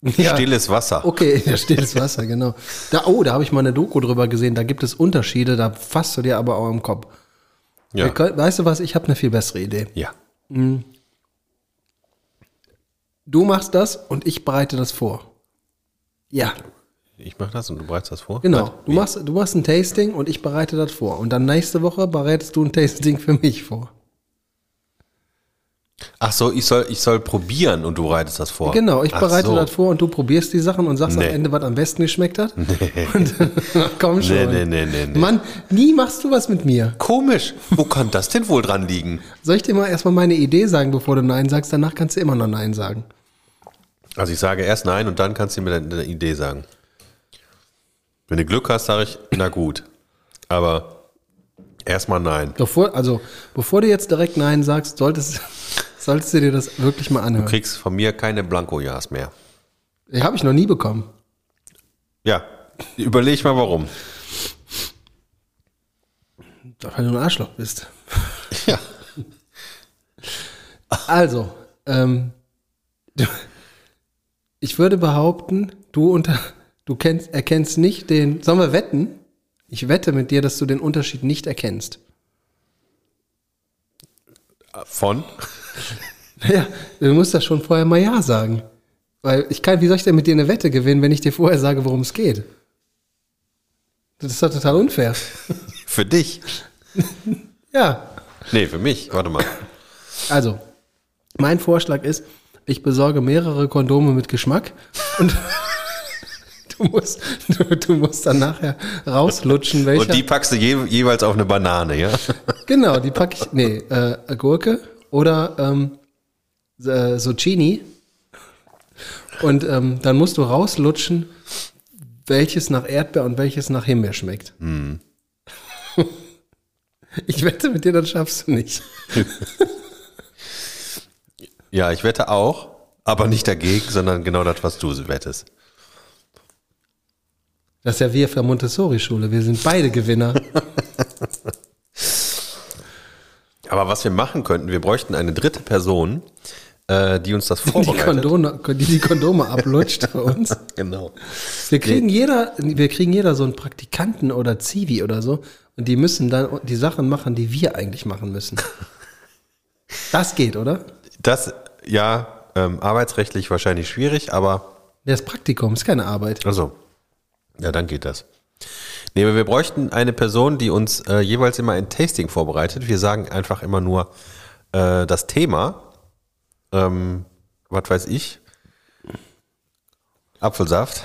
[SPEAKER 2] Ja.
[SPEAKER 1] Stilles Wasser.
[SPEAKER 2] Okay, ja, stilles Wasser, genau. Da, oh, da habe ich mal eine Doku drüber gesehen. Da gibt es Unterschiede, da fasst du dir aber auch im Kopf.
[SPEAKER 1] Ja.
[SPEAKER 2] Können- Weißt du was? Ich habe eine viel bessere Idee.
[SPEAKER 1] ja.
[SPEAKER 2] Du machst das und ich bereite das vor. Ja,
[SPEAKER 1] Ich mache das und du bereitest das vor?
[SPEAKER 2] genau. Du machst, du machst ein Tasting und ich bereite das vor. Und dann nächste Woche bereitest du ein Tasting für mich vor.
[SPEAKER 1] Ach so, ich soll, ich soll probieren und du bereitest das vor.
[SPEAKER 2] Genau, ich
[SPEAKER 1] Ach
[SPEAKER 2] bereite
[SPEAKER 1] so.
[SPEAKER 2] das vor und du probierst die Sachen und sagst
[SPEAKER 1] Nee.
[SPEAKER 2] am Ende, was am besten geschmeckt hat. Und, komm schon.
[SPEAKER 1] Nee, nee, nee, nee, nee.
[SPEAKER 2] Mann, nie machst du was mit mir.
[SPEAKER 1] Komisch. Wo kann das denn wohl dran liegen?
[SPEAKER 2] Soll ich dir mal erstmal meine Idee sagen, bevor du Nein sagst? Danach kannst du immer noch Nein sagen.
[SPEAKER 1] Also ich sage erst nein und dann kannst du mir deine Idee sagen. Wenn du Glück hast, sage ich, na gut. Aber erstmal nein.
[SPEAKER 2] Bevor, also, bevor du jetzt direkt Nein sagst, solltest, solltest du dir das wirklich mal
[SPEAKER 1] Du
[SPEAKER 2] anhören.
[SPEAKER 1] kriegst von mir keine Blanko-Jahrs mehr.
[SPEAKER 2] Die habe ich noch nie bekommen.
[SPEAKER 1] Ja, überleg mal warum.
[SPEAKER 2] Weil du ein Arschloch bist.
[SPEAKER 1] Ja.
[SPEAKER 2] Also, ähm, du, ich würde behaupten, du unter, du kennst, erkennst nicht den. Sollen wir wetten? Ich wette mit dir, dass du den Unterschied nicht erkennst.
[SPEAKER 1] Von?
[SPEAKER 2] Naja, du musst das schon vorher mal Ja sagen. Weil ich kann, wie soll ich denn mit dir eine Wette gewinnen, wenn ich dir vorher sage, worum es geht? Das ist doch total unfair.
[SPEAKER 1] Für dich?
[SPEAKER 2] Ja.
[SPEAKER 1] Nee, für mich. Warte mal.
[SPEAKER 2] Also, mein Vorschlag ist, ich besorge mehrere Kondome mit Geschmack und du musst, du, du musst dann nachher rauslutschen, welcher.
[SPEAKER 1] Und die packst du je, jeweils auf eine Banane, ja?
[SPEAKER 2] Genau, die packe ich. Nee, äh, Gurke oder ähm, äh, Zucchini. Und ähm, dann musst du rauslutschen, welches nach Erdbeer und welches nach Himbeer schmeckt. Ich wette mit dir, das schaffst du nicht.
[SPEAKER 1] Ja, ich wette auch, aber nicht dagegen, sondern genau das, was du wettest.
[SPEAKER 2] Das ist ja wir für Montessori-Schule. Wir sind beide Gewinner.
[SPEAKER 1] Aber was wir machen könnten, wir bräuchten eine dritte Person, äh, die uns das
[SPEAKER 2] Die,
[SPEAKER 1] vorbereitet.
[SPEAKER 2] Kondome, die die Kondome ablutscht für uns.
[SPEAKER 1] Genau.
[SPEAKER 2] Wir kriegen jeder, wir kriegen jeder so einen Praktikanten oder Zivi oder so und die müssen dann die Sachen machen, die wir eigentlich machen müssen. Das geht, oder?
[SPEAKER 1] Das, ja, ähm, arbeitsrechtlich wahrscheinlich schwierig, aber
[SPEAKER 2] Das Praktikum ist keine Arbeit.
[SPEAKER 1] also, ja, dann geht das. Nee, aber wir bräuchten eine Person, die uns äh, jeweils immer ein Tasting vorbereitet. Wir sagen einfach immer nur äh, das Thema. Ähm, was weiß ich? Apfelsaft.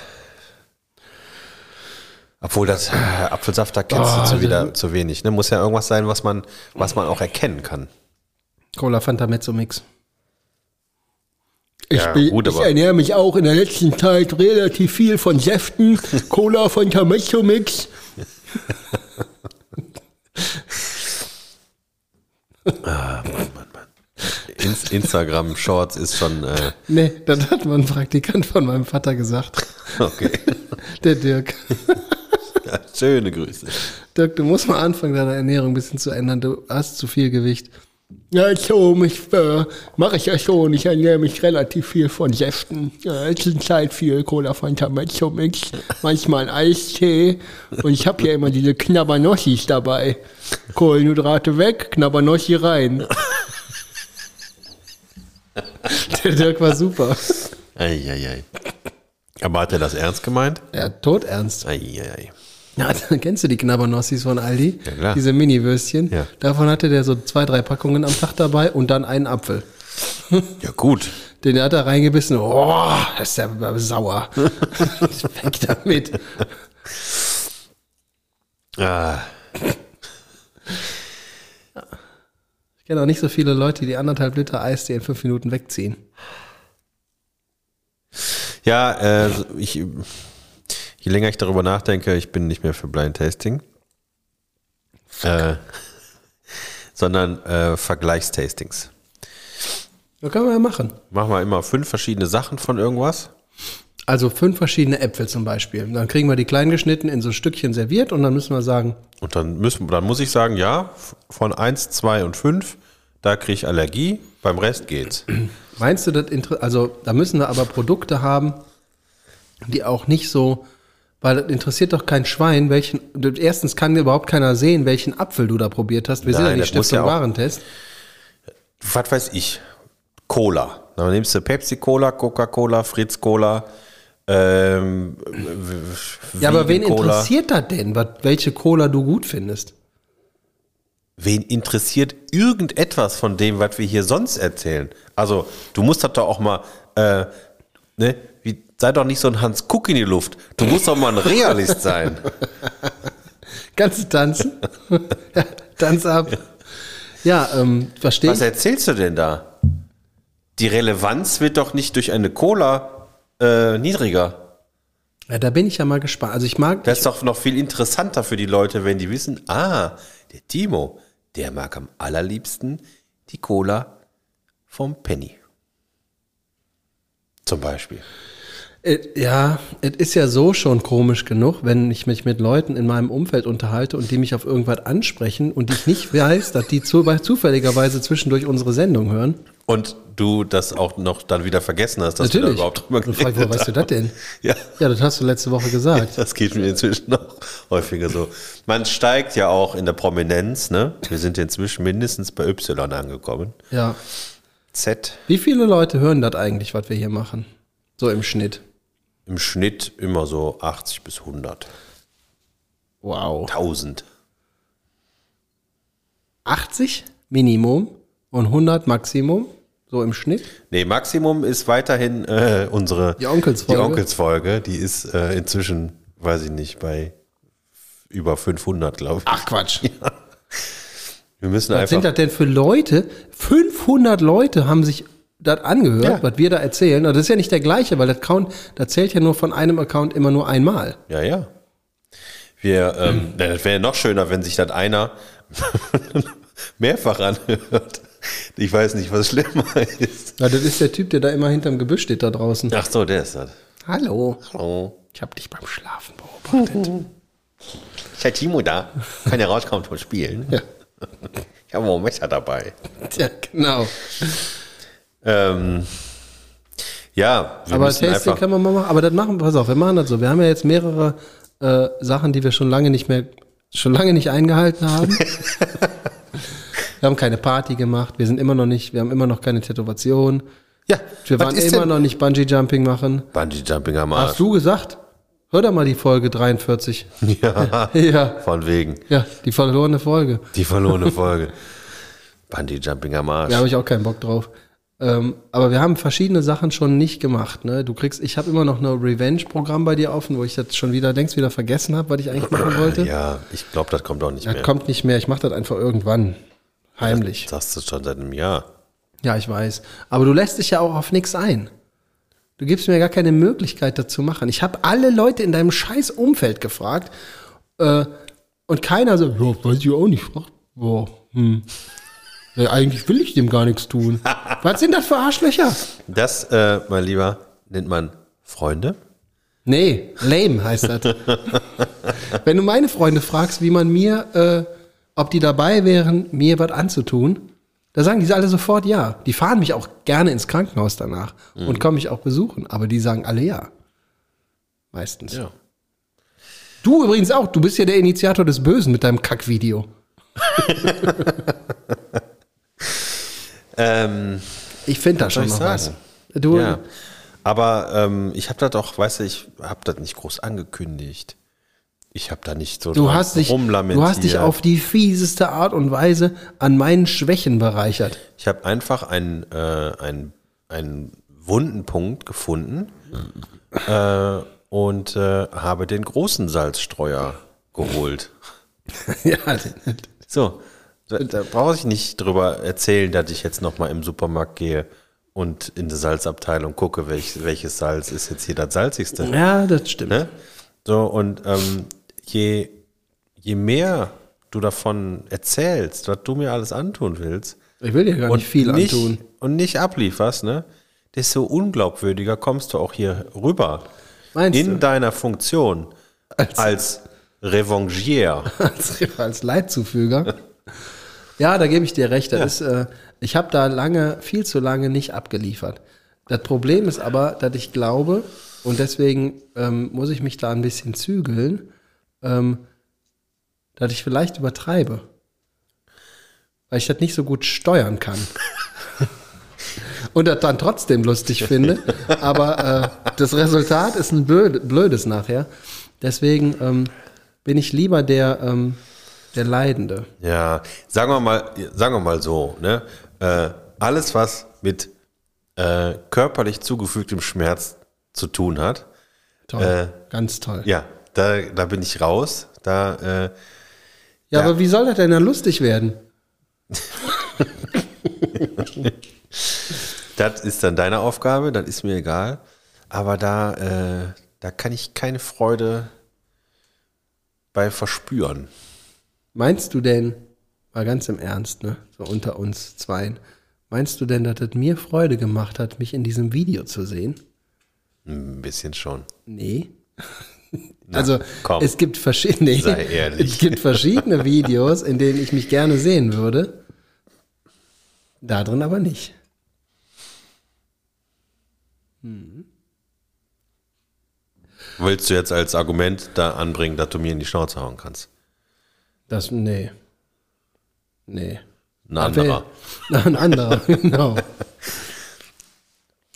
[SPEAKER 1] Obwohl das äh, Apfelsaft, da kennst
[SPEAKER 2] Oh,
[SPEAKER 1] du zu,
[SPEAKER 2] das-
[SPEAKER 1] wieder zu wenig. Ne? Muss ja irgendwas sein, was man, was man auch erkennen kann.
[SPEAKER 2] Cola Fanta Mezzo Mix. Ich,
[SPEAKER 1] Ja,
[SPEAKER 2] bin,
[SPEAKER 1] gut,
[SPEAKER 2] ich ernähre mich auch in der letzten Zeit relativ viel von Säften. Cola Fanta Mezzo Mix.
[SPEAKER 1] Ins Instagram Shorts ist schon äh,
[SPEAKER 2] Nee, das hat mal ein Praktikant von meinem Vater gesagt.
[SPEAKER 1] okay.
[SPEAKER 2] Der Dirk.
[SPEAKER 1] Ja, schöne Grüße.
[SPEAKER 2] Dirk, du musst mal anfangen, deine Ernährung ein bisschen zu ändern. Du hast zu viel Gewicht. Ja, so, mich äh, mache ich ja schon. Ich ernähre mich relativ viel von Säften. Letzten Zeit viel Cola Fanta Mezzo Mix, manchmal ein Eistee. Und ich habe ja immer diese Knabbernossis dabei. Kohlenhydrate weg, Knabbernossi rein. Der Dirk war super.
[SPEAKER 1] Eieiei. Aber hat er das ernst gemeint?
[SPEAKER 2] Ja, todernst.
[SPEAKER 1] Eieiei.
[SPEAKER 2] Ja, dann kennst du die Knabbernossis von Aldi?
[SPEAKER 1] Ja, klar.
[SPEAKER 2] Diese Mini-Würstchen.
[SPEAKER 1] Ja.
[SPEAKER 2] Davon hatte der so zwei, drei Packungen am Tag dabei und dann einen Apfel.
[SPEAKER 1] Ja, gut.
[SPEAKER 2] Den hat er reingebissen. Oh, das ist ja sauer. Weg damit.
[SPEAKER 1] Ah,
[SPEAKER 2] Ich kenne auch nicht so viele Leute, die anderthalb Liter Eistee in fünf Minuten wegziehen.
[SPEAKER 1] ja, äh, ich, je länger ich darüber nachdenke, ich bin nicht mehr für Blind Tasting. Äh, sondern äh, Vergleichstastings.
[SPEAKER 2] Das können wir ja machen.
[SPEAKER 1] Machen wir immer fünf verschiedene Sachen von irgendwas.
[SPEAKER 2] Also fünf verschiedene Äpfel zum Beispiel. Dann kriegen wir die klein geschnitten in so Stückchen serviert und dann müssen wir sagen,
[SPEAKER 1] Und dann, müssen, dann muss ich sagen, ja, von 1, 2 und 5, da kriege ich Allergie, beim Rest geht's.
[SPEAKER 2] Meinst du das also da müssen wir aber Produkte haben, die auch nicht so, weil das interessiert doch kein Schwein, welchen, erstens kann überhaupt keiner sehen, welchen Apfel du da probiert hast. Wir sind ja
[SPEAKER 1] Nein,
[SPEAKER 2] nicht Stiftung
[SPEAKER 1] ja
[SPEAKER 2] Warentest.
[SPEAKER 1] Was weiß ich? Cola. Dann nimmst du Pepsi-Cola, Coca-Cola, Fritz-Cola, ähm,
[SPEAKER 2] Ja, aber wen interessiert das denn, welche Cola du gut findest?
[SPEAKER 1] Wen interessiert irgendetwas von dem, was wir hier sonst erzählen? Also, du musst das doch auch mal, äh, ne, sei doch nicht so ein Hans Kuck in die Luft. Du musst doch mal ein Realist sein.
[SPEAKER 2] Kannst du tanzen? ja, tanz ab. Ja, ähm, verstehe
[SPEAKER 1] Was erzählst du denn da? Die Relevanz wird doch nicht durch eine Cola äh, niedriger.
[SPEAKER 2] Ja, da bin ich ja mal gespannt. Also ich mag,
[SPEAKER 1] Das ist doch noch viel interessanter für die Leute, wenn die wissen, ah, der Timo, der mag am allerliebsten die Cola vom Penny. Zum Beispiel.
[SPEAKER 2] Ja, es ist ja so schon komisch genug, wenn ich mich mit Leuten in meinem Umfeld unterhalte und die mich auf irgendwas ansprechen und ich nicht weiß, dass die zu, zufälligerweise zwischendurch unsere Sendung hören.
[SPEAKER 1] Und du das auch noch dann wieder vergessen hast, dass wir da
[SPEAKER 2] Natürlich.
[SPEAKER 1] überhaupt drüber
[SPEAKER 2] Und frag, woher weißt du das denn?
[SPEAKER 1] Ja,
[SPEAKER 2] Ja, das hast du letzte Woche gesagt.
[SPEAKER 1] das geht mir inzwischen noch häufiger so. Man steigt ja auch in der Prominenz, ne? Wir sind inzwischen mindestens bei Y angekommen.
[SPEAKER 2] Ja.
[SPEAKER 1] Z
[SPEAKER 2] Wie viele Leute hören das eigentlich, was wir hier machen? So im Schnitt.
[SPEAKER 1] Im Schnitt immer so 80 bis 100.
[SPEAKER 2] Wow.
[SPEAKER 1] 1000.
[SPEAKER 2] 80 Minimum und 100 Maximum, so im Schnitt.
[SPEAKER 1] Nee, Maximum ist weiterhin äh, unsere
[SPEAKER 2] Die Onkelsfolge.
[SPEAKER 1] Die Onkelsfolge, die ist äh, inzwischen, weiß ich nicht, bei über 500, glaube ich.
[SPEAKER 2] Ach Quatsch.
[SPEAKER 1] Wir müssen
[SPEAKER 2] Was
[SPEAKER 1] einfach.
[SPEAKER 2] sind das denn für Leute? 500 Leute haben sich das angehört,
[SPEAKER 1] Ja.
[SPEAKER 2] was wir da erzählen. Und das ist ja nicht der gleiche, weil das Account, das zählt ja nur von einem Account immer nur einmal.
[SPEAKER 1] Ja, ja. Wir, ähm, na, das wäre ja noch schöner, wenn sich das einer mehrfach anhört. Ich weiß nicht, was schlimmer ist.
[SPEAKER 2] Ja, das ist der Typ, der da immer hinterm Gebüsch steht da draußen.
[SPEAKER 1] Ach so, der ist das.
[SPEAKER 2] Hallo.
[SPEAKER 1] Hallo.
[SPEAKER 2] Ich habe dich beim Schlafen beobachtet.
[SPEAKER 1] Ist der Timo da? Kann ja rauskommen zum Spielen.
[SPEAKER 2] ja.
[SPEAKER 1] Ich habe auch ein Messer dabei.
[SPEAKER 2] ja, genau.
[SPEAKER 1] Ähm, ja, wir
[SPEAKER 2] Aber Tasting kann man mal machen. Aber das machen, pass auf, wir machen das so. Wir haben ja jetzt mehrere äh, Sachen, die wir schon lange nicht mehr, schon lange nicht eingehalten haben. wir haben keine Party gemacht. Wir sind immer noch nicht, wir haben immer noch keine Tätowation.
[SPEAKER 1] Ja,
[SPEAKER 2] Wir waren immer
[SPEAKER 1] denn?
[SPEAKER 2] noch nicht Bungee Jumping machen.
[SPEAKER 1] Bungee Jumping am Arsch.
[SPEAKER 2] Hast du gesagt? Hör doch mal die Folge 43.
[SPEAKER 1] Ja,
[SPEAKER 2] ja,
[SPEAKER 1] von wegen.
[SPEAKER 2] ja, die verlorene Folge.
[SPEAKER 1] Die verlorene Folge. Bungee Jumping am Arsch.
[SPEAKER 2] Da habe ich auch keinen Bock drauf. Ähm, aber wir haben verschiedene Sachen schon nicht gemacht. Ne? Du kriegst, ich habe immer noch ein Revenge-Programm bei dir offen, wo ich jetzt schon wieder längst wieder vergessen habe, was ich eigentlich machen wollte.
[SPEAKER 1] Ja, ich glaube, das kommt auch nicht
[SPEAKER 2] Das
[SPEAKER 1] mehr.
[SPEAKER 2] kommt nicht mehr. Ich mache das einfach irgendwann. Heimlich.
[SPEAKER 1] Das sagst du schon seit einem Jahr.
[SPEAKER 2] Ja, ich weiß. Aber du lässt dich ja auch auf nichts ein. Du gibst mir gar keine Möglichkeit dazu machen. Ich habe alle Leute in deinem scheiß Umfeld gefragt äh, und keiner so, ja, weiß ich auch nicht. Boah, hm. Ja, eigentlich will ich dem gar nichts tun. Was sind das für Arschlöcher?
[SPEAKER 1] Das, äh, mein Lieber, nennt man Freunde.
[SPEAKER 2] Nee, lame heißt das. Wenn du meine Freunde fragst, wie man mir, äh, ob die dabei wären, mir was anzutun, da sagen die alle sofort ja. Die fahren mich auch gerne ins Krankenhaus danach und kommen mich auch besuchen, aber die sagen alle ja. Meistens.
[SPEAKER 1] Ja.
[SPEAKER 2] Du übrigens auch, du bist ja der Initiator des Bösen mit deinem Kackvideo.
[SPEAKER 1] Ähm,
[SPEAKER 2] Ich finde da schon noch was. Du,
[SPEAKER 1] ja. Aber ähm, ich habe das doch, weißt du, ich habe das nicht groß angekündigt. Ich habe da nicht so
[SPEAKER 2] du, hast dich, du
[SPEAKER 1] rumlamentiert.
[SPEAKER 2] hast dich auf die fieseste Art und Weise an meinen Schwächen bereichert.
[SPEAKER 1] Ich habe einfach einen, äh, einen, einen wunden Punkt gefunden äh, und äh, habe den großen Salzstreuer geholt.
[SPEAKER 2] ja,
[SPEAKER 1] So, da, da brauche ich nicht drüber erzählen, dass ich jetzt nochmal im Supermarkt gehe und in die Salzabteilung gucke, welch, welches Salz ist jetzt hier das salzigste.
[SPEAKER 2] ja, das stimmt.
[SPEAKER 1] Ne? So, und ähm, je, je mehr du davon erzählst, was du mir alles antun willst,
[SPEAKER 2] Ich will dir gar nicht viel
[SPEAKER 1] nicht,
[SPEAKER 2] antun.
[SPEAKER 1] und nicht ablieferst, ne, desto unglaubwürdiger kommst du auch hier rüber.
[SPEAKER 2] Meinst
[SPEAKER 1] in
[SPEAKER 2] du?
[SPEAKER 1] deiner Funktion
[SPEAKER 2] Als-
[SPEAKER 1] als, Revanchier.
[SPEAKER 2] als, als Leidzufüger. ja, da gebe ich dir recht. Das ist, äh, ich habe da lange, viel zu lange nicht abgeliefert. Das Problem ist aber, dass ich glaube, und deswegen ähm, muss ich mich da ein bisschen zügeln, ähm, dass ich vielleicht übertreibe. Weil ich das nicht so gut steuern kann. und das dann trotzdem lustig finde. Aber äh, das Resultat ist ein blöd, blödes nachher. Deswegen ähm, bin ich lieber der, ähm, der Leidende.
[SPEAKER 1] Ja, sagen wir mal, sagen wir mal so, ne? Äh, alles, was mit äh, körperlich zugefügtem Schmerz zu tun hat,
[SPEAKER 2] Toll.
[SPEAKER 1] Äh,
[SPEAKER 2] Ganz toll.
[SPEAKER 1] ja, da, da bin ich raus. Da, äh,
[SPEAKER 2] Ja,
[SPEAKER 1] Ja.
[SPEAKER 2] aber wie soll das denn dann lustig werden?
[SPEAKER 1] das ist dann deine Aufgabe, das ist mir egal. Aber da, äh, da kann ich keine Freude bei verspüren.
[SPEAKER 2] Meinst du denn, mal ganz im Ernst, ne, so unter uns zweien, meinst du denn, dass es mir Freude gemacht hat, mich in diesem Video zu sehen?
[SPEAKER 1] Ein bisschen schon.
[SPEAKER 2] Nee. also
[SPEAKER 1] komm.
[SPEAKER 2] es gibt verschiedene, es gibt verschiedene Videos, in denen ich mich gerne sehen würde. Da drin aber nicht.
[SPEAKER 1] Willst du jetzt als Argument da anbringen, dass du mir in die Schnauze hauen kannst?
[SPEAKER 2] Das, nee. Nee.
[SPEAKER 1] Ein anderer.
[SPEAKER 2] Ein anderer, genau.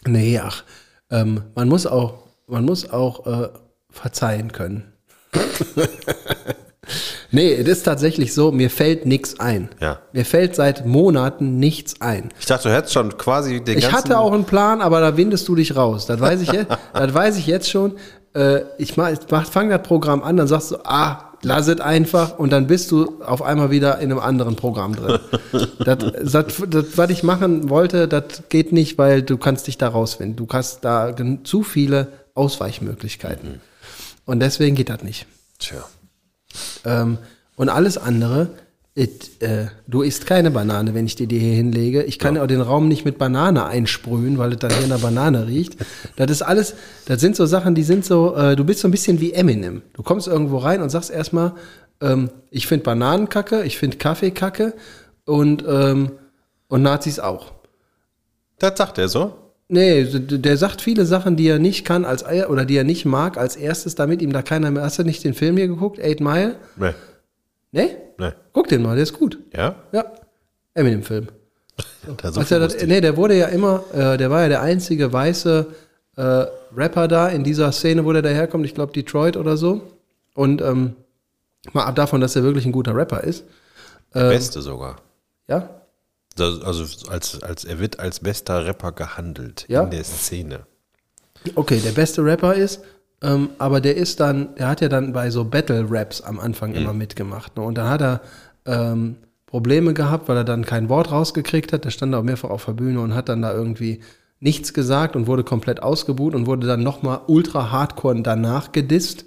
[SPEAKER 2] Nee, ach. Ähm, man muss auch, man muss auch äh, verzeihen können. nee, es ist tatsächlich so, mir fällt nichts ein.
[SPEAKER 1] Ja.
[SPEAKER 2] Mir fällt seit Monaten nichts ein.
[SPEAKER 1] Ich dachte, du hättest schon quasi den
[SPEAKER 2] Ich
[SPEAKER 1] ganzen...
[SPEAKER 2] hatte auch einen Plan, aber da windest du dich raus. Das weiß ich jetzt, das weiß ich jetzt schon. Äh, ich mach, ich mach, fang das Programm an, dann sagst du, ah, lass es einfach und dann bist du auf einmal wieder in einem anderen Programm drin. das, das, das, was ich machen wollte, das geht nicht, weil du kannst dich da rausfinden. Du hast da zu viele Ausweichmöglichkeiten. Und deswegen geht das nicht.
[SPEAKER 1] Tja.
[SPEAKER 2] Ähm, und alles andere, it, äh, du isst keine Banane, wenn ich die dir hier hinlege. Ich kann auch den Raum nicht mit Banane einsprühen, weil es dann hier nach Banane riecht. Das ist alles, das sind so Sachen, die sind so, äh, du bist so ein bisschen wie Eminem. Du kommst irgendwo rein und sagst erstmal, ähm, ich finde Bananen kacke, ich finde Kaffee kacke und, ähm, und Nazis auch.
[SPEAKER 1] Das sagt er so.
[SPEAKER 2] Nee, der sagt viele Sachen, die er nicht kann als oder die er nicht mag als erstes, damit ihm da keiner mehr. Hast du nicht den Film hier geguckt? Eight Mile?
[SPEAKER 1] Nee.
[SPEAKER 2] Nee?
[SPEAKER 1] Nee.
[SPEAKER 2] Guck den mal, der ist gut.
[SPEAKER 1] Ja?
[SPEAKER 2] Ja, Eminem-Film.
[SPEAKER 1] So
[SPEAKER 2] Als er
[SPEAKER 1] viel
[SPEAKER 2] das,
[SPEAKER 1] wusste ich.
[SPEAKER 2] nee, der wurde ja immer, äh, der war ja der einzige weiße äh, Rapper da in dieser Szene, wo der daherkommt. Ich glaube Detroit oder so. Und ähm, mal ab davon, dass er wirklich ein guter Rapper ist.
[SPEAKER 1] Beste sogar.
[SPEAKER 2] Ja,
[SPEAKER 1] Das, also als, als er wird als bester Rapper gehandelt
[SPEAKER 2] Ja.
[SPEAKER 1] in der Szene.
[SPEAKER 2] okay, der beste Rapper ist, ähm, aber der ist dann, der hat ja dann bei so Battle-Raps am Anfang immer mitgemacht. Ne? Und dann hat er ähm, Probleme gehabt, weil er dann kein Wort rausgekriegt hat. Der stand auch mehrfach auf der Bühne und hat dann da irgendwie nichts gesagt und wurde komplett ausgebuht und wurde dann nochmal ultra hardcore danach gedisst.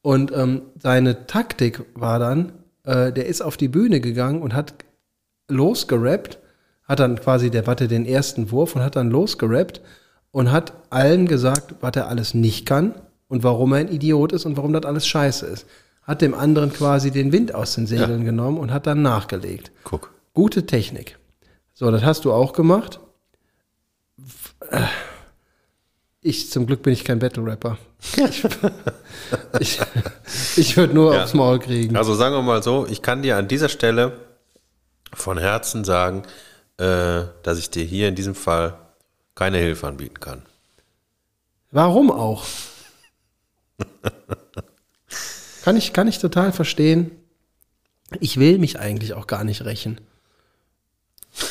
[SPEAKER 2] Und ähm, seine Taktik war dann, äh, der ist auf die Bühne gegangen und hat losgerappt, hat dann quasi, der hatte den ersten Wurf und hat dann losgerappt und hat allen gesagt, was er alles nicht kann und warum er ein Idiot ist und warum das alles scheiße ist. Hat dem anderen quasi den Wind aus den Segeln genommen und hat dann nachgelegt.
[SPEAKER 1] Guck.
[SPEAKER 2] Gute Technik. So, das hast du auch gemacht. Ich, zum Glück bin ich kein Battle-Rapper. Ich, ich, ich würde nur
[SPEAKER 1] Ja.
[SPEAKER 2] aufs Maul kriegen.
[SPEAKER 1] Also sagen wir mal so, ich kann dir an dieser Stelle von Herzen sagen, äh, dass ich dir hier in diesem Fall keine Hilfe anbieten kann.
[SPEAKER 2] Warum auch? kann, ich, kann ich total verstehen. Ich will mich eigentlich auch gar nicht rächen.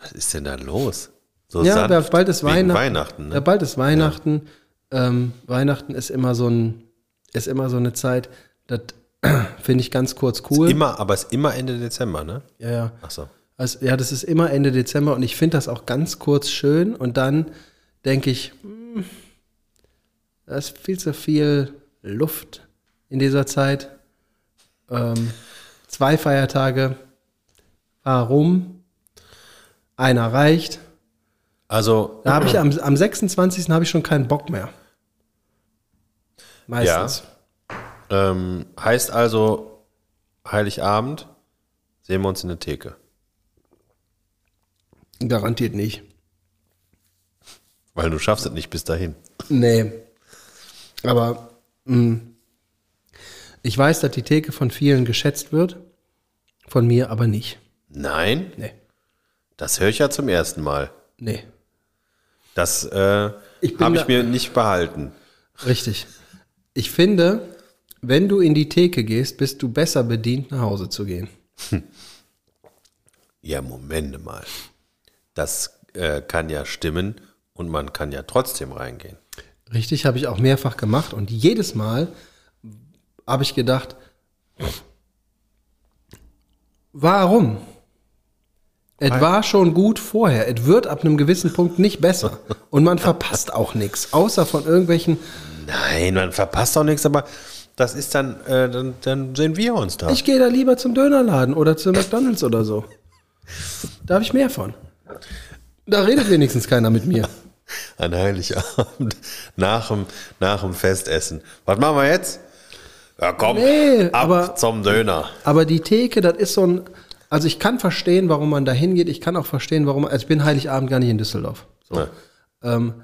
[SPEAKER 1] Was ist denn da los? So
[SPEAKER 2] Ja,
[SPEAKER 1] sanft
[SPEAKER 2] bald ist
[SPEAKER 1] wegen
[SPEAKER 2] Weihnachten.
[SPEAKER 1] Weihnachten
[SPEAKER 2] Ja,
[SPEAKER 1] ne?
[SPEAKER 2] bald ist Weihnachten. Ähm, Weihnachten ist immer so ein, ist immer so eine Zeit, das finde ich ganz kurz cool.
[SPEAKER 1] Immer, aber es ist immer Ende Dezember, ne?
[SPEAKER 2] ja, ja.
[SPEAKER 1] Ach so.
[SPEAKER 2] Also, ja, das ist immer Ende Dezember und ich finde das auch ganz kurz schön und dann denke ich, hm, da ist viel zu viel Luft in dieser Zeit. Ähm, zwei Feiertage. Warum? Einer reicht.
[SPEAKER 1] Also,
[SPEAKER 2] Da habe ich am, am 26. habe ich schon keinen Bock mehr. Meistens.
[SPEAKER 1] ähm, heißt also, Heiligabend sehen wir uns in der Theke.
[SPEAKER 2] Garantiert nicht.
[SPEAKER 1] Weil du schaffst es nicht bis dahin.
[SPEAKER 2] Nee. Aber mh, ich weiß, dass die Theke von vielen geschätzt wird. Von mir aber nicht.
[SPEAKER 1] Nein,
[SPEAKER 2] Nee.
[SPEAKER 1] das höre ich ja zum ersten Mal.
[SPEAKER 2] Nee.
[SPEAKER 1] Das äh, habe ich
[SPEAKER 2] da-
[SPEAKER 1] mir nicht behalten.
[SPEAKER 2] Richtig. Ich finde, wenn du in die Theke gehst, bist du besser bedient, nach Hause zu gehen.
[SPEAKER 1] Ja, Moment mal. Das äh, kann ja stimmen und man kann ja trotzdem reingehen.
[SPEAKER 2] Richtig, habe ich auch mehrfach gemacht und jedes Mal habe ich gedacht, warum? Es war schon gut vorher. Es wird ab einem gewissen Punkt nicht besser. Und man verpasst auch nichts, außer von irgendwelchen.
[SPEAKER 1] Nein, man verpasst auch nichts, aber das ist dann, äh, dann, dann sehen wir uns da.
[SPEAKER 2] Ich gehe da lieber zum Dönerladen oder zu McDonalds oder so. Da habe ich mehr von. Da redet wenigstens keiner mit mir.
[SPEAKER 1] An Heiligabend nach dem, nach dem Festessen. Was machen wir jetzt? Ja, komm,
[SPEAKER 2] Nee,
[SPEAKER 1] ab
[SPEAKER 2] aber-
[SPEAKER 1] zum Döner.
[SPEAKER 2] Aber die Theke, das ist so ein. Also ich kann verstehen, warum man da hingeht. Ich kann auch verstehen, warum. Also ich bin Heiligabend gar nicht in Düsseldorf. So.
[SPEAKER 1] Ja.
[SPEAKER 2] Ähm,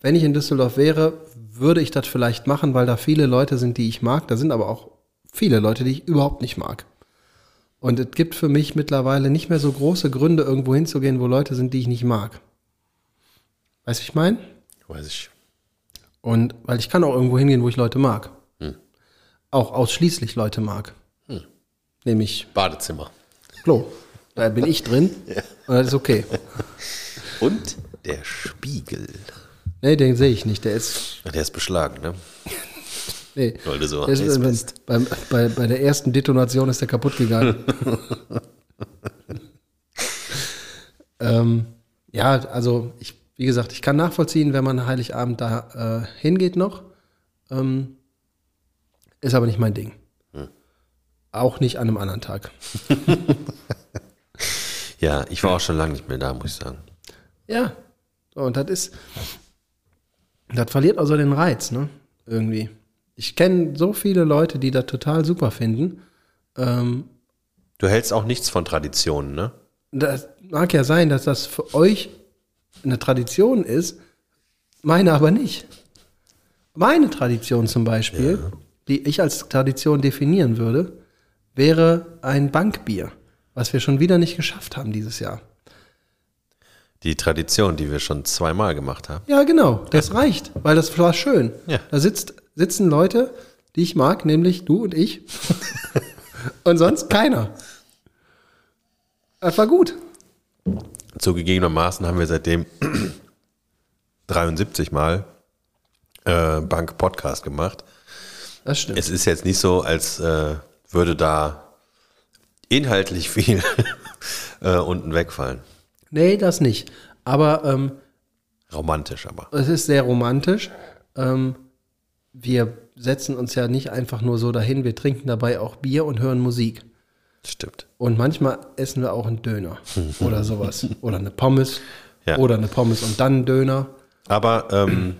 [SPEAKER 2] wenn ich in Düsseldorf wäre, würde ich das vielleicht machen, weil da viele Leute sind, die ich mag. Da sind aber auch viele Leute, die ich überhaupt nicht mag. Und es gibt für mich mittlerweile nicht mehr so große Gründe, irgendwo hinzugehen, wo Leute sind, die ich nicht mag. Weißt du, ich meine?
[SPEAKER 1] Weiß ich.
[SPEAKER 2] Und weil ich kann auch irgendwo hingehen, wo ich Leute mag. Auch ausschließlich Leute mag. Nämlich
[SPEAKER 1] Badezimmer.
[SPEAKER 2] Klo. Da bin ich drin. Und das ist okay.
[SPEAKER 1] Und der Spiegel.
[SPEAKER 2] Nee, den sehe ich nicht. Der ist.
[SPEAKER 1] Der ist beschlagen, ne?
[SPEAKER 2] Nee.
[SPEAKER 1] Weil du so
[SPEAKER 2] ist,
[SPEAKER 1] heiß
[SPEAKER 2] bei,
[SPEAKER 1] bist.
[SPEAKER 2] bei, bei, bei der ersten Detonation ist der kaputt gegangen. ähm, ja, also ich, wie gesagt, ich kann nachvollziehen, wenn man Heiligabend da äh, hingeht noch. Ähm, ist aber nicht mein Ding. Auch nicht an einem anderen Tag.
[SPEAKER 1] Ja, ich war auch schon lange nicht mehr da, muss ich sagen.
[SPEAKER 2] Ja. Und das ist, das verliert also den Reiz, ne? Irgendwie. Ich kenne so viele Leute, die das total super finden. Ähm,
[SPEAKER 1] Du hältst auch nichts von Traditionen, ne?
[SPEAKER 2] das mag ja sein, dass das für euch eine Tradition ist, meine aber nicht. Meine Tradition zum Beispiel, die ich als Tradition definieren würde, wäre ein Bankbier, was wir schon wieder nicht geschafft haben dieses Jahr.
[SPEAKER 1] Die Tradition, die wir schon zweimal gemacht haben.
[SPEAKER 2] Ja, genau, das reicht, weil das war schön.
[SPEAKER 1] Ja.
[SPEAKER 2] Da sitzt, sitzen Leute, die ich mag, nämlich du und ich. und sonst keiner. Das war gut.
[SPEAKER 1] Zugegebenermaßen haben wir seitdem 73 Mal äh, Bank-Podcast gemacht.
[SPEAKER 2] Das stimmt.
[SPEAKER 1] Es ist jetzt nicht so, als äh, würde da inhaltlich viel äh, unten wegfallen.
[SPEAKER 2] nee, das nicht. Aber ähm,
[SPEAKER 1] Romantisch aber.
[SPEAKER 2] es ist sehr romantisch. Ähm, wir setzen uns ja nicht einfach nur so dahin, wir trinken dabei auch Bier und hören Musik.
[SPEAKER 1] Stimmt.
[SPEAKER 2] Und manchmal essen wir auch einen Döner oder sowas. Oder eine Pommes.
[SPEAKER 1] Ja.
[SPEAKER 2] Oder eine Pommes und dann einen Döner.
[SPEAKER 1] Aber ähm,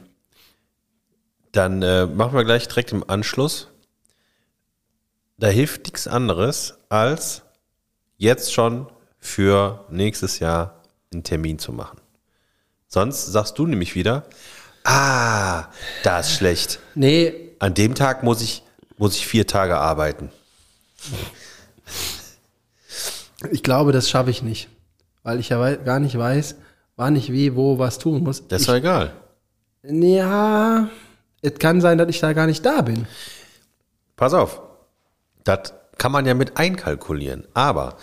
[SPEAKER 1] dann äh, machen wir gleich direkt im Anschluss. Da hilft nichts anderes, als jetzt schon für nächstes Jahr einen Termin zu machen. Sonst sagst du nämlich wieder, ah, da ist schlecht.
[SPEAKER 2] Nee,
[SPEAKER 1] An dem Tag muss ich, muss ich vier Tage arbeiten.
[SPEAKER 2] Ich glaube, das schaffe ich nicht. Weil ich ja gar nicht weiß, wann ich wie, wo, was tun muss.
[SPEAKER 1] Das ist doch egal.
[SPEAKER 2] ja, es kann sein, dass ich da gar nicht da bin.
[SPEAKER 1] Pass auf. Das kann man ja mit einkalkulieren. Aber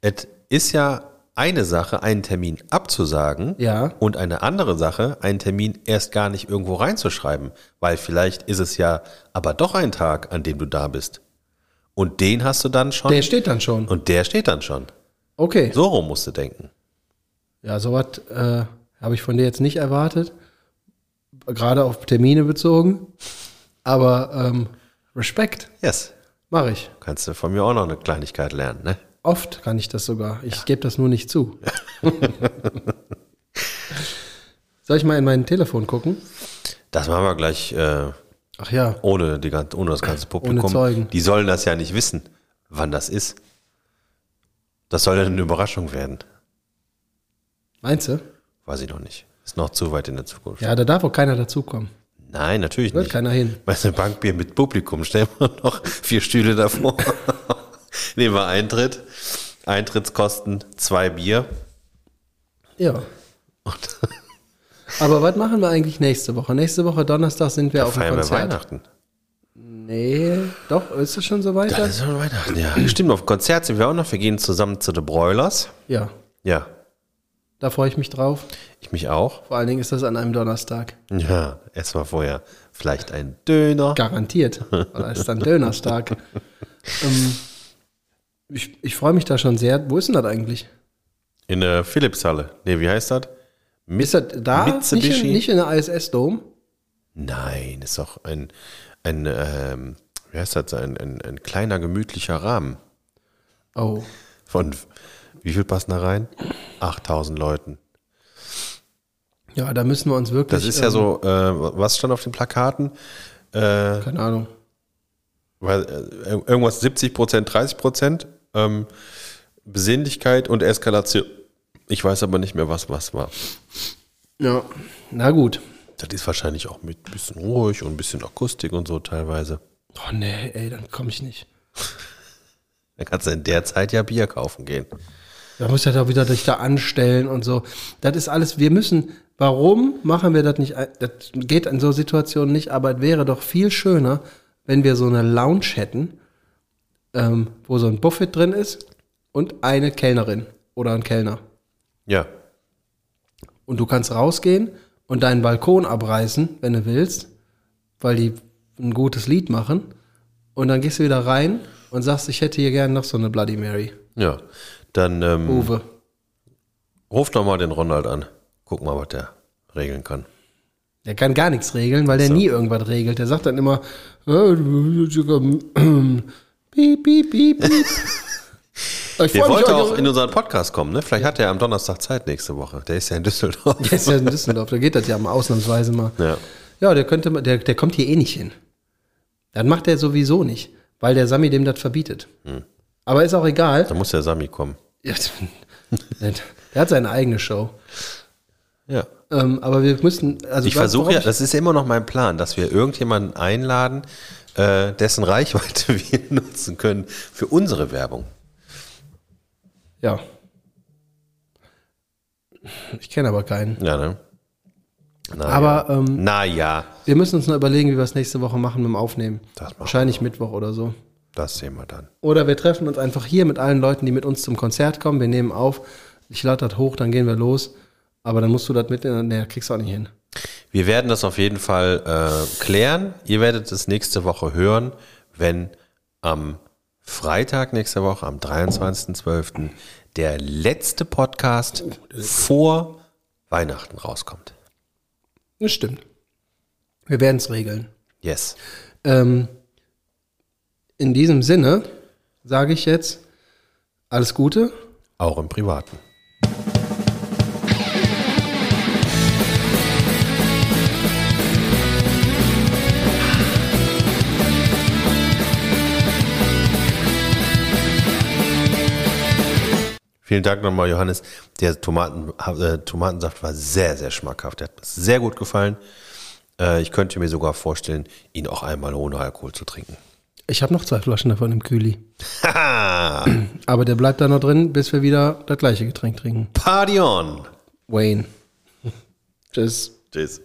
[SPEAKER 1] es ist ja eine Sache, einen Termin abzusagen
[SPEAKER 2] Ja.
[SPEAKER 1] und eine andere Sache, einen Termin erst gar nicht irgendwo reinzuschreiben, weil vielleicht ist es ja aber doch ein Tag, an dem du da bist. Und den hast du dann schon.
[SPEAKER 2] Der steht dann schon.
[SPEAKER 1] und der steht dann schon.
[SPEAKER 2] Okay.
[SPEAKER 1] So rum musst du denken.
[SPEAKER 2] Ja, sowas äh, habe ich von dir jetzt nicht erwartet. Gerade auf Termine bezogen. Aber ähm, Respekt,
[SPEAKER 1] Yes.
[SPEAKER 2] mache ich.
[SPEAKER 1] Kannst du von mir auch noch eine Kleinigkeit lernen, ne?
[SPEAKER 2] Oft kann ich das sogar. Ich gebe das nur nicht zu. Soll ich mal in mein Telefon gucken?
[SPEAKER 1] Das machen wir gleich äh,
[SPEAKER 2] Ach ja,
[SPEAKER 1] ohne, die, ohne das ganze Publikum.
[SPEAKER 2] Zeugen.
[SPEAKER 1] Die sollen das ja nicht wissen, wann das ist. Das soll ja eine Überraschung werden.
[SPEAKER 2] meinst du?
[SPEAKER 1] Weiß ich noch nicht. Ist noch zu weit in der Zukunft.
[SPEAKER 2] Ja, da darf auch keiner dazukommen.
[SPEAKER 1] Nein, natürlich
[SPEAKER 2] Wird
[SPEAKER 1] nicht.
[SPEAKER 2] keiner hin.
[SPEAKER 1] Weißt du, Bankbier mit Publikum, stellen wir noch vier Stühle davor. Nehmen wir Eintritt. Eintrittskosten zwei Bier.
[SPEAKER 2] Ja. Aber was machen wir eigentlich nächste Woche? Nächste Woche Donnerstag sind wir auf dem
[SPEAKER 1] Feiern wir
[SPEAKER 2] Konzert.
[SPEAKER 1] Weihnachten.
[SPEAKER 2] Nee, doch, ist es schon so weit?
[SPEAKER 1] Das ist schon Weihnachten, ja. Stimmt, auf dem Konzert sind wir auch noch. Wir gehen zusammen zu The Broilers.
[SPEAKER 2] Ja,
[SPEAKER 1] Ja,
[SPEAKER 2] da freue ich mich drauf.
[SPEAKER 1] ich mich auch.
[SPEAKER 2] Vor allen Dingen ist das an einem Donnerstag.
[SPEAKER 1] Ja, erstmal vorher vielleicht ein Döner.
[SPEAKER 2] Garantiert. Weil es ist dann Dönerstag. ähm, ich ich freue mich da schon sehr. Wo ist denn das eigentlich?
[SPEAKER 1] In der Philipshalle. Nee, wie heißt das?
[SPEAKER 2] Ist das da? Nicht in, nicht in der ISS-Dome?
[SPEAKER 1] Nein, ist doch ein, ein ähm, wie heißt das, ein, ein, ein kleiner, gemütlicher Rahmen.
[SPEAKER 2] Oh.
[SPEAKER 1] Von, wie viel passen da rein? 8000 Leuten.
[SPEAKER 2] Ja, da müssen wir uns wirklich.
[SPEAKER 1] Das ist ja
[SPEAKER 2] ähm,
[SPEAKER 1] so, äh, was stand auf den Plakaten? Äh,
[SPEAKER 2] Keine Ahnung.
[SPEAKER 1] weil, äh, irgendwas 70 Prozent, 30 Prozent. Ähm, Besinnlichkeit und Eskalation. Ich weiß aber nicht mehr, was was war.
[SPEAKER 2] Ja, na gut.
[SPEAKER 1] Das ist wahrscheinlich auch mit ein bisschen ruhig und ein bisschen Akustik und so teilweise.
[SPEAKER 2] Oh nee, ey, dann komme ich nicht.
[SPEAKER 1] Dann kannst du in der Zeit ja Bier kaufen gehen.
[SPEAKER 2] Da muss ja da wieder dich da anstellen und so. Das ist alles, wir müssen, warum machen wir das nicht? Das geht in so Situationen nicht, aber es wäre doch viel schöner, wenn wir so eine Lounge hätten, ähm, wo so ein Buffet drin ist und eine Kellnerin oder ein Kellner.
[SPEAKER 1] Ja.
[SPEAKER 2] Und du kannst rausgehen und deinen Balkon abreißen, wenn du willst, weil die ein gutes Lied machen. Und dann gehst du wieder rein und sagst, ich hätte hier gerne noch so eine Bloody Mary.
[SPEAKER 1] Ja. Dann ähm,
[SPEAKER 2] Uwe.
[SPEAKER 1] ruf doch mal den Ronald an. Guck mal, was der regeln kann.
[SPEAKER 2] Der kann gar nichts regeln, weil der
[SPEAKER 1] So.
[SPEAKER 2] nie irgendwas regelt. Der sagt dann immer, piep, piep, piep, piep. Ich
[SPEAKER 1] Der wollte auch in unseren Podcast kommen, ne? Vielleicht hat er am Donnerstag Zeit nächste Woche. Der ist ja in Düsseldorf.
[SPEAKER 2] Der ist ja in Düsseldorf, da geht das ja mal ausnahmsweise mal.
[SPEAKER 1] Ja.
[SPEAKER 2] Ja, der könnte, der, der kommt hier eh nicht hin. Dann macht er sowieso nicht, weil der Sami dem das verbietet.
[SPEAKER 1] Hm.
[SPEAKER 2] Aber ist auch egal.
[SPEAKER 1] Da muss der Sami kommen.
[SPEAKER 2] Ja, der hat seine eigene Show.
[SPEAKER 1] Ja.
[SPEAKER 2] Ähm, aber wir müssten, also
[SPEAKER 1] Ich versuche ja, das ist immer noch mein Plan, dass wir irgendjemanden einladen, äh, dessen Reichweite wir nutzen können für unsere Werbung.
[SPEAKER 2] Ja. Ich kenne aber keinen.
[SPEAKER 1] Ja, ne? Na
[SPEAKER 2] Aber
[SPEAKER 1] ja.
[SPEAKER 2] ähm,
[SPEAKER 1] Na ja,
[SPEAKER 2] wir müssen uns noch überlegen, wie wir es nächste Woche machen mit dem Aufnehmen.
[SPEAKER 1] Das machen
[SPEAKER 2] Wahrscheinlich Mittwoch oder so.
[SPEAKER 1] das sehen wir dann.
[SPEAKER 2] Oder wir treffen uns einfach hier mit allen Leuten, die mit uns zum Konzert kommen. Wir nehmen auf. Ich lade das hoch, dann gehen wir los. Aber dann musst du das mit, nee, kriegst du auch nicht hin.
[SPEAKER 1] Wir werden das auf jeden Fall äh, klären. Ihr werdet es nächste Woche hören, wenn am Freitag nächste Woche, am 23.12., der letzte Podcast vor Weihnachten rauskommt.
[SPEAKER 2] Das stimmt. Wir werden es regeln.
[SPEAKER 1] Yes.
[SPEAKER 2] Ähm, in diesem Sinne sage ich jetzt alles Gute.
[SPEAKER 1] Auch im Privaten. Vielen Dank nochmal, Johannes. Der Tomaten, äh, Tomatensaft war sehr, sehr schmackhaft. Der hat mir sehr gut gefallen. Äh, ich könnte mir sogar vorstellen, ihn auch einmal ohne Alkohol zu trinken.
[SPEAKER 2] Ich habe noch zwei Flaschen davon im Kühli. Aber der bleibt da noch drin, bis wir wieder das gleiche Getränk trinken.
[SPEAKER 1] Party on!
[SPEAKER 2] Wayne. Tschüss.
[SPEAKER 1] Tschüss.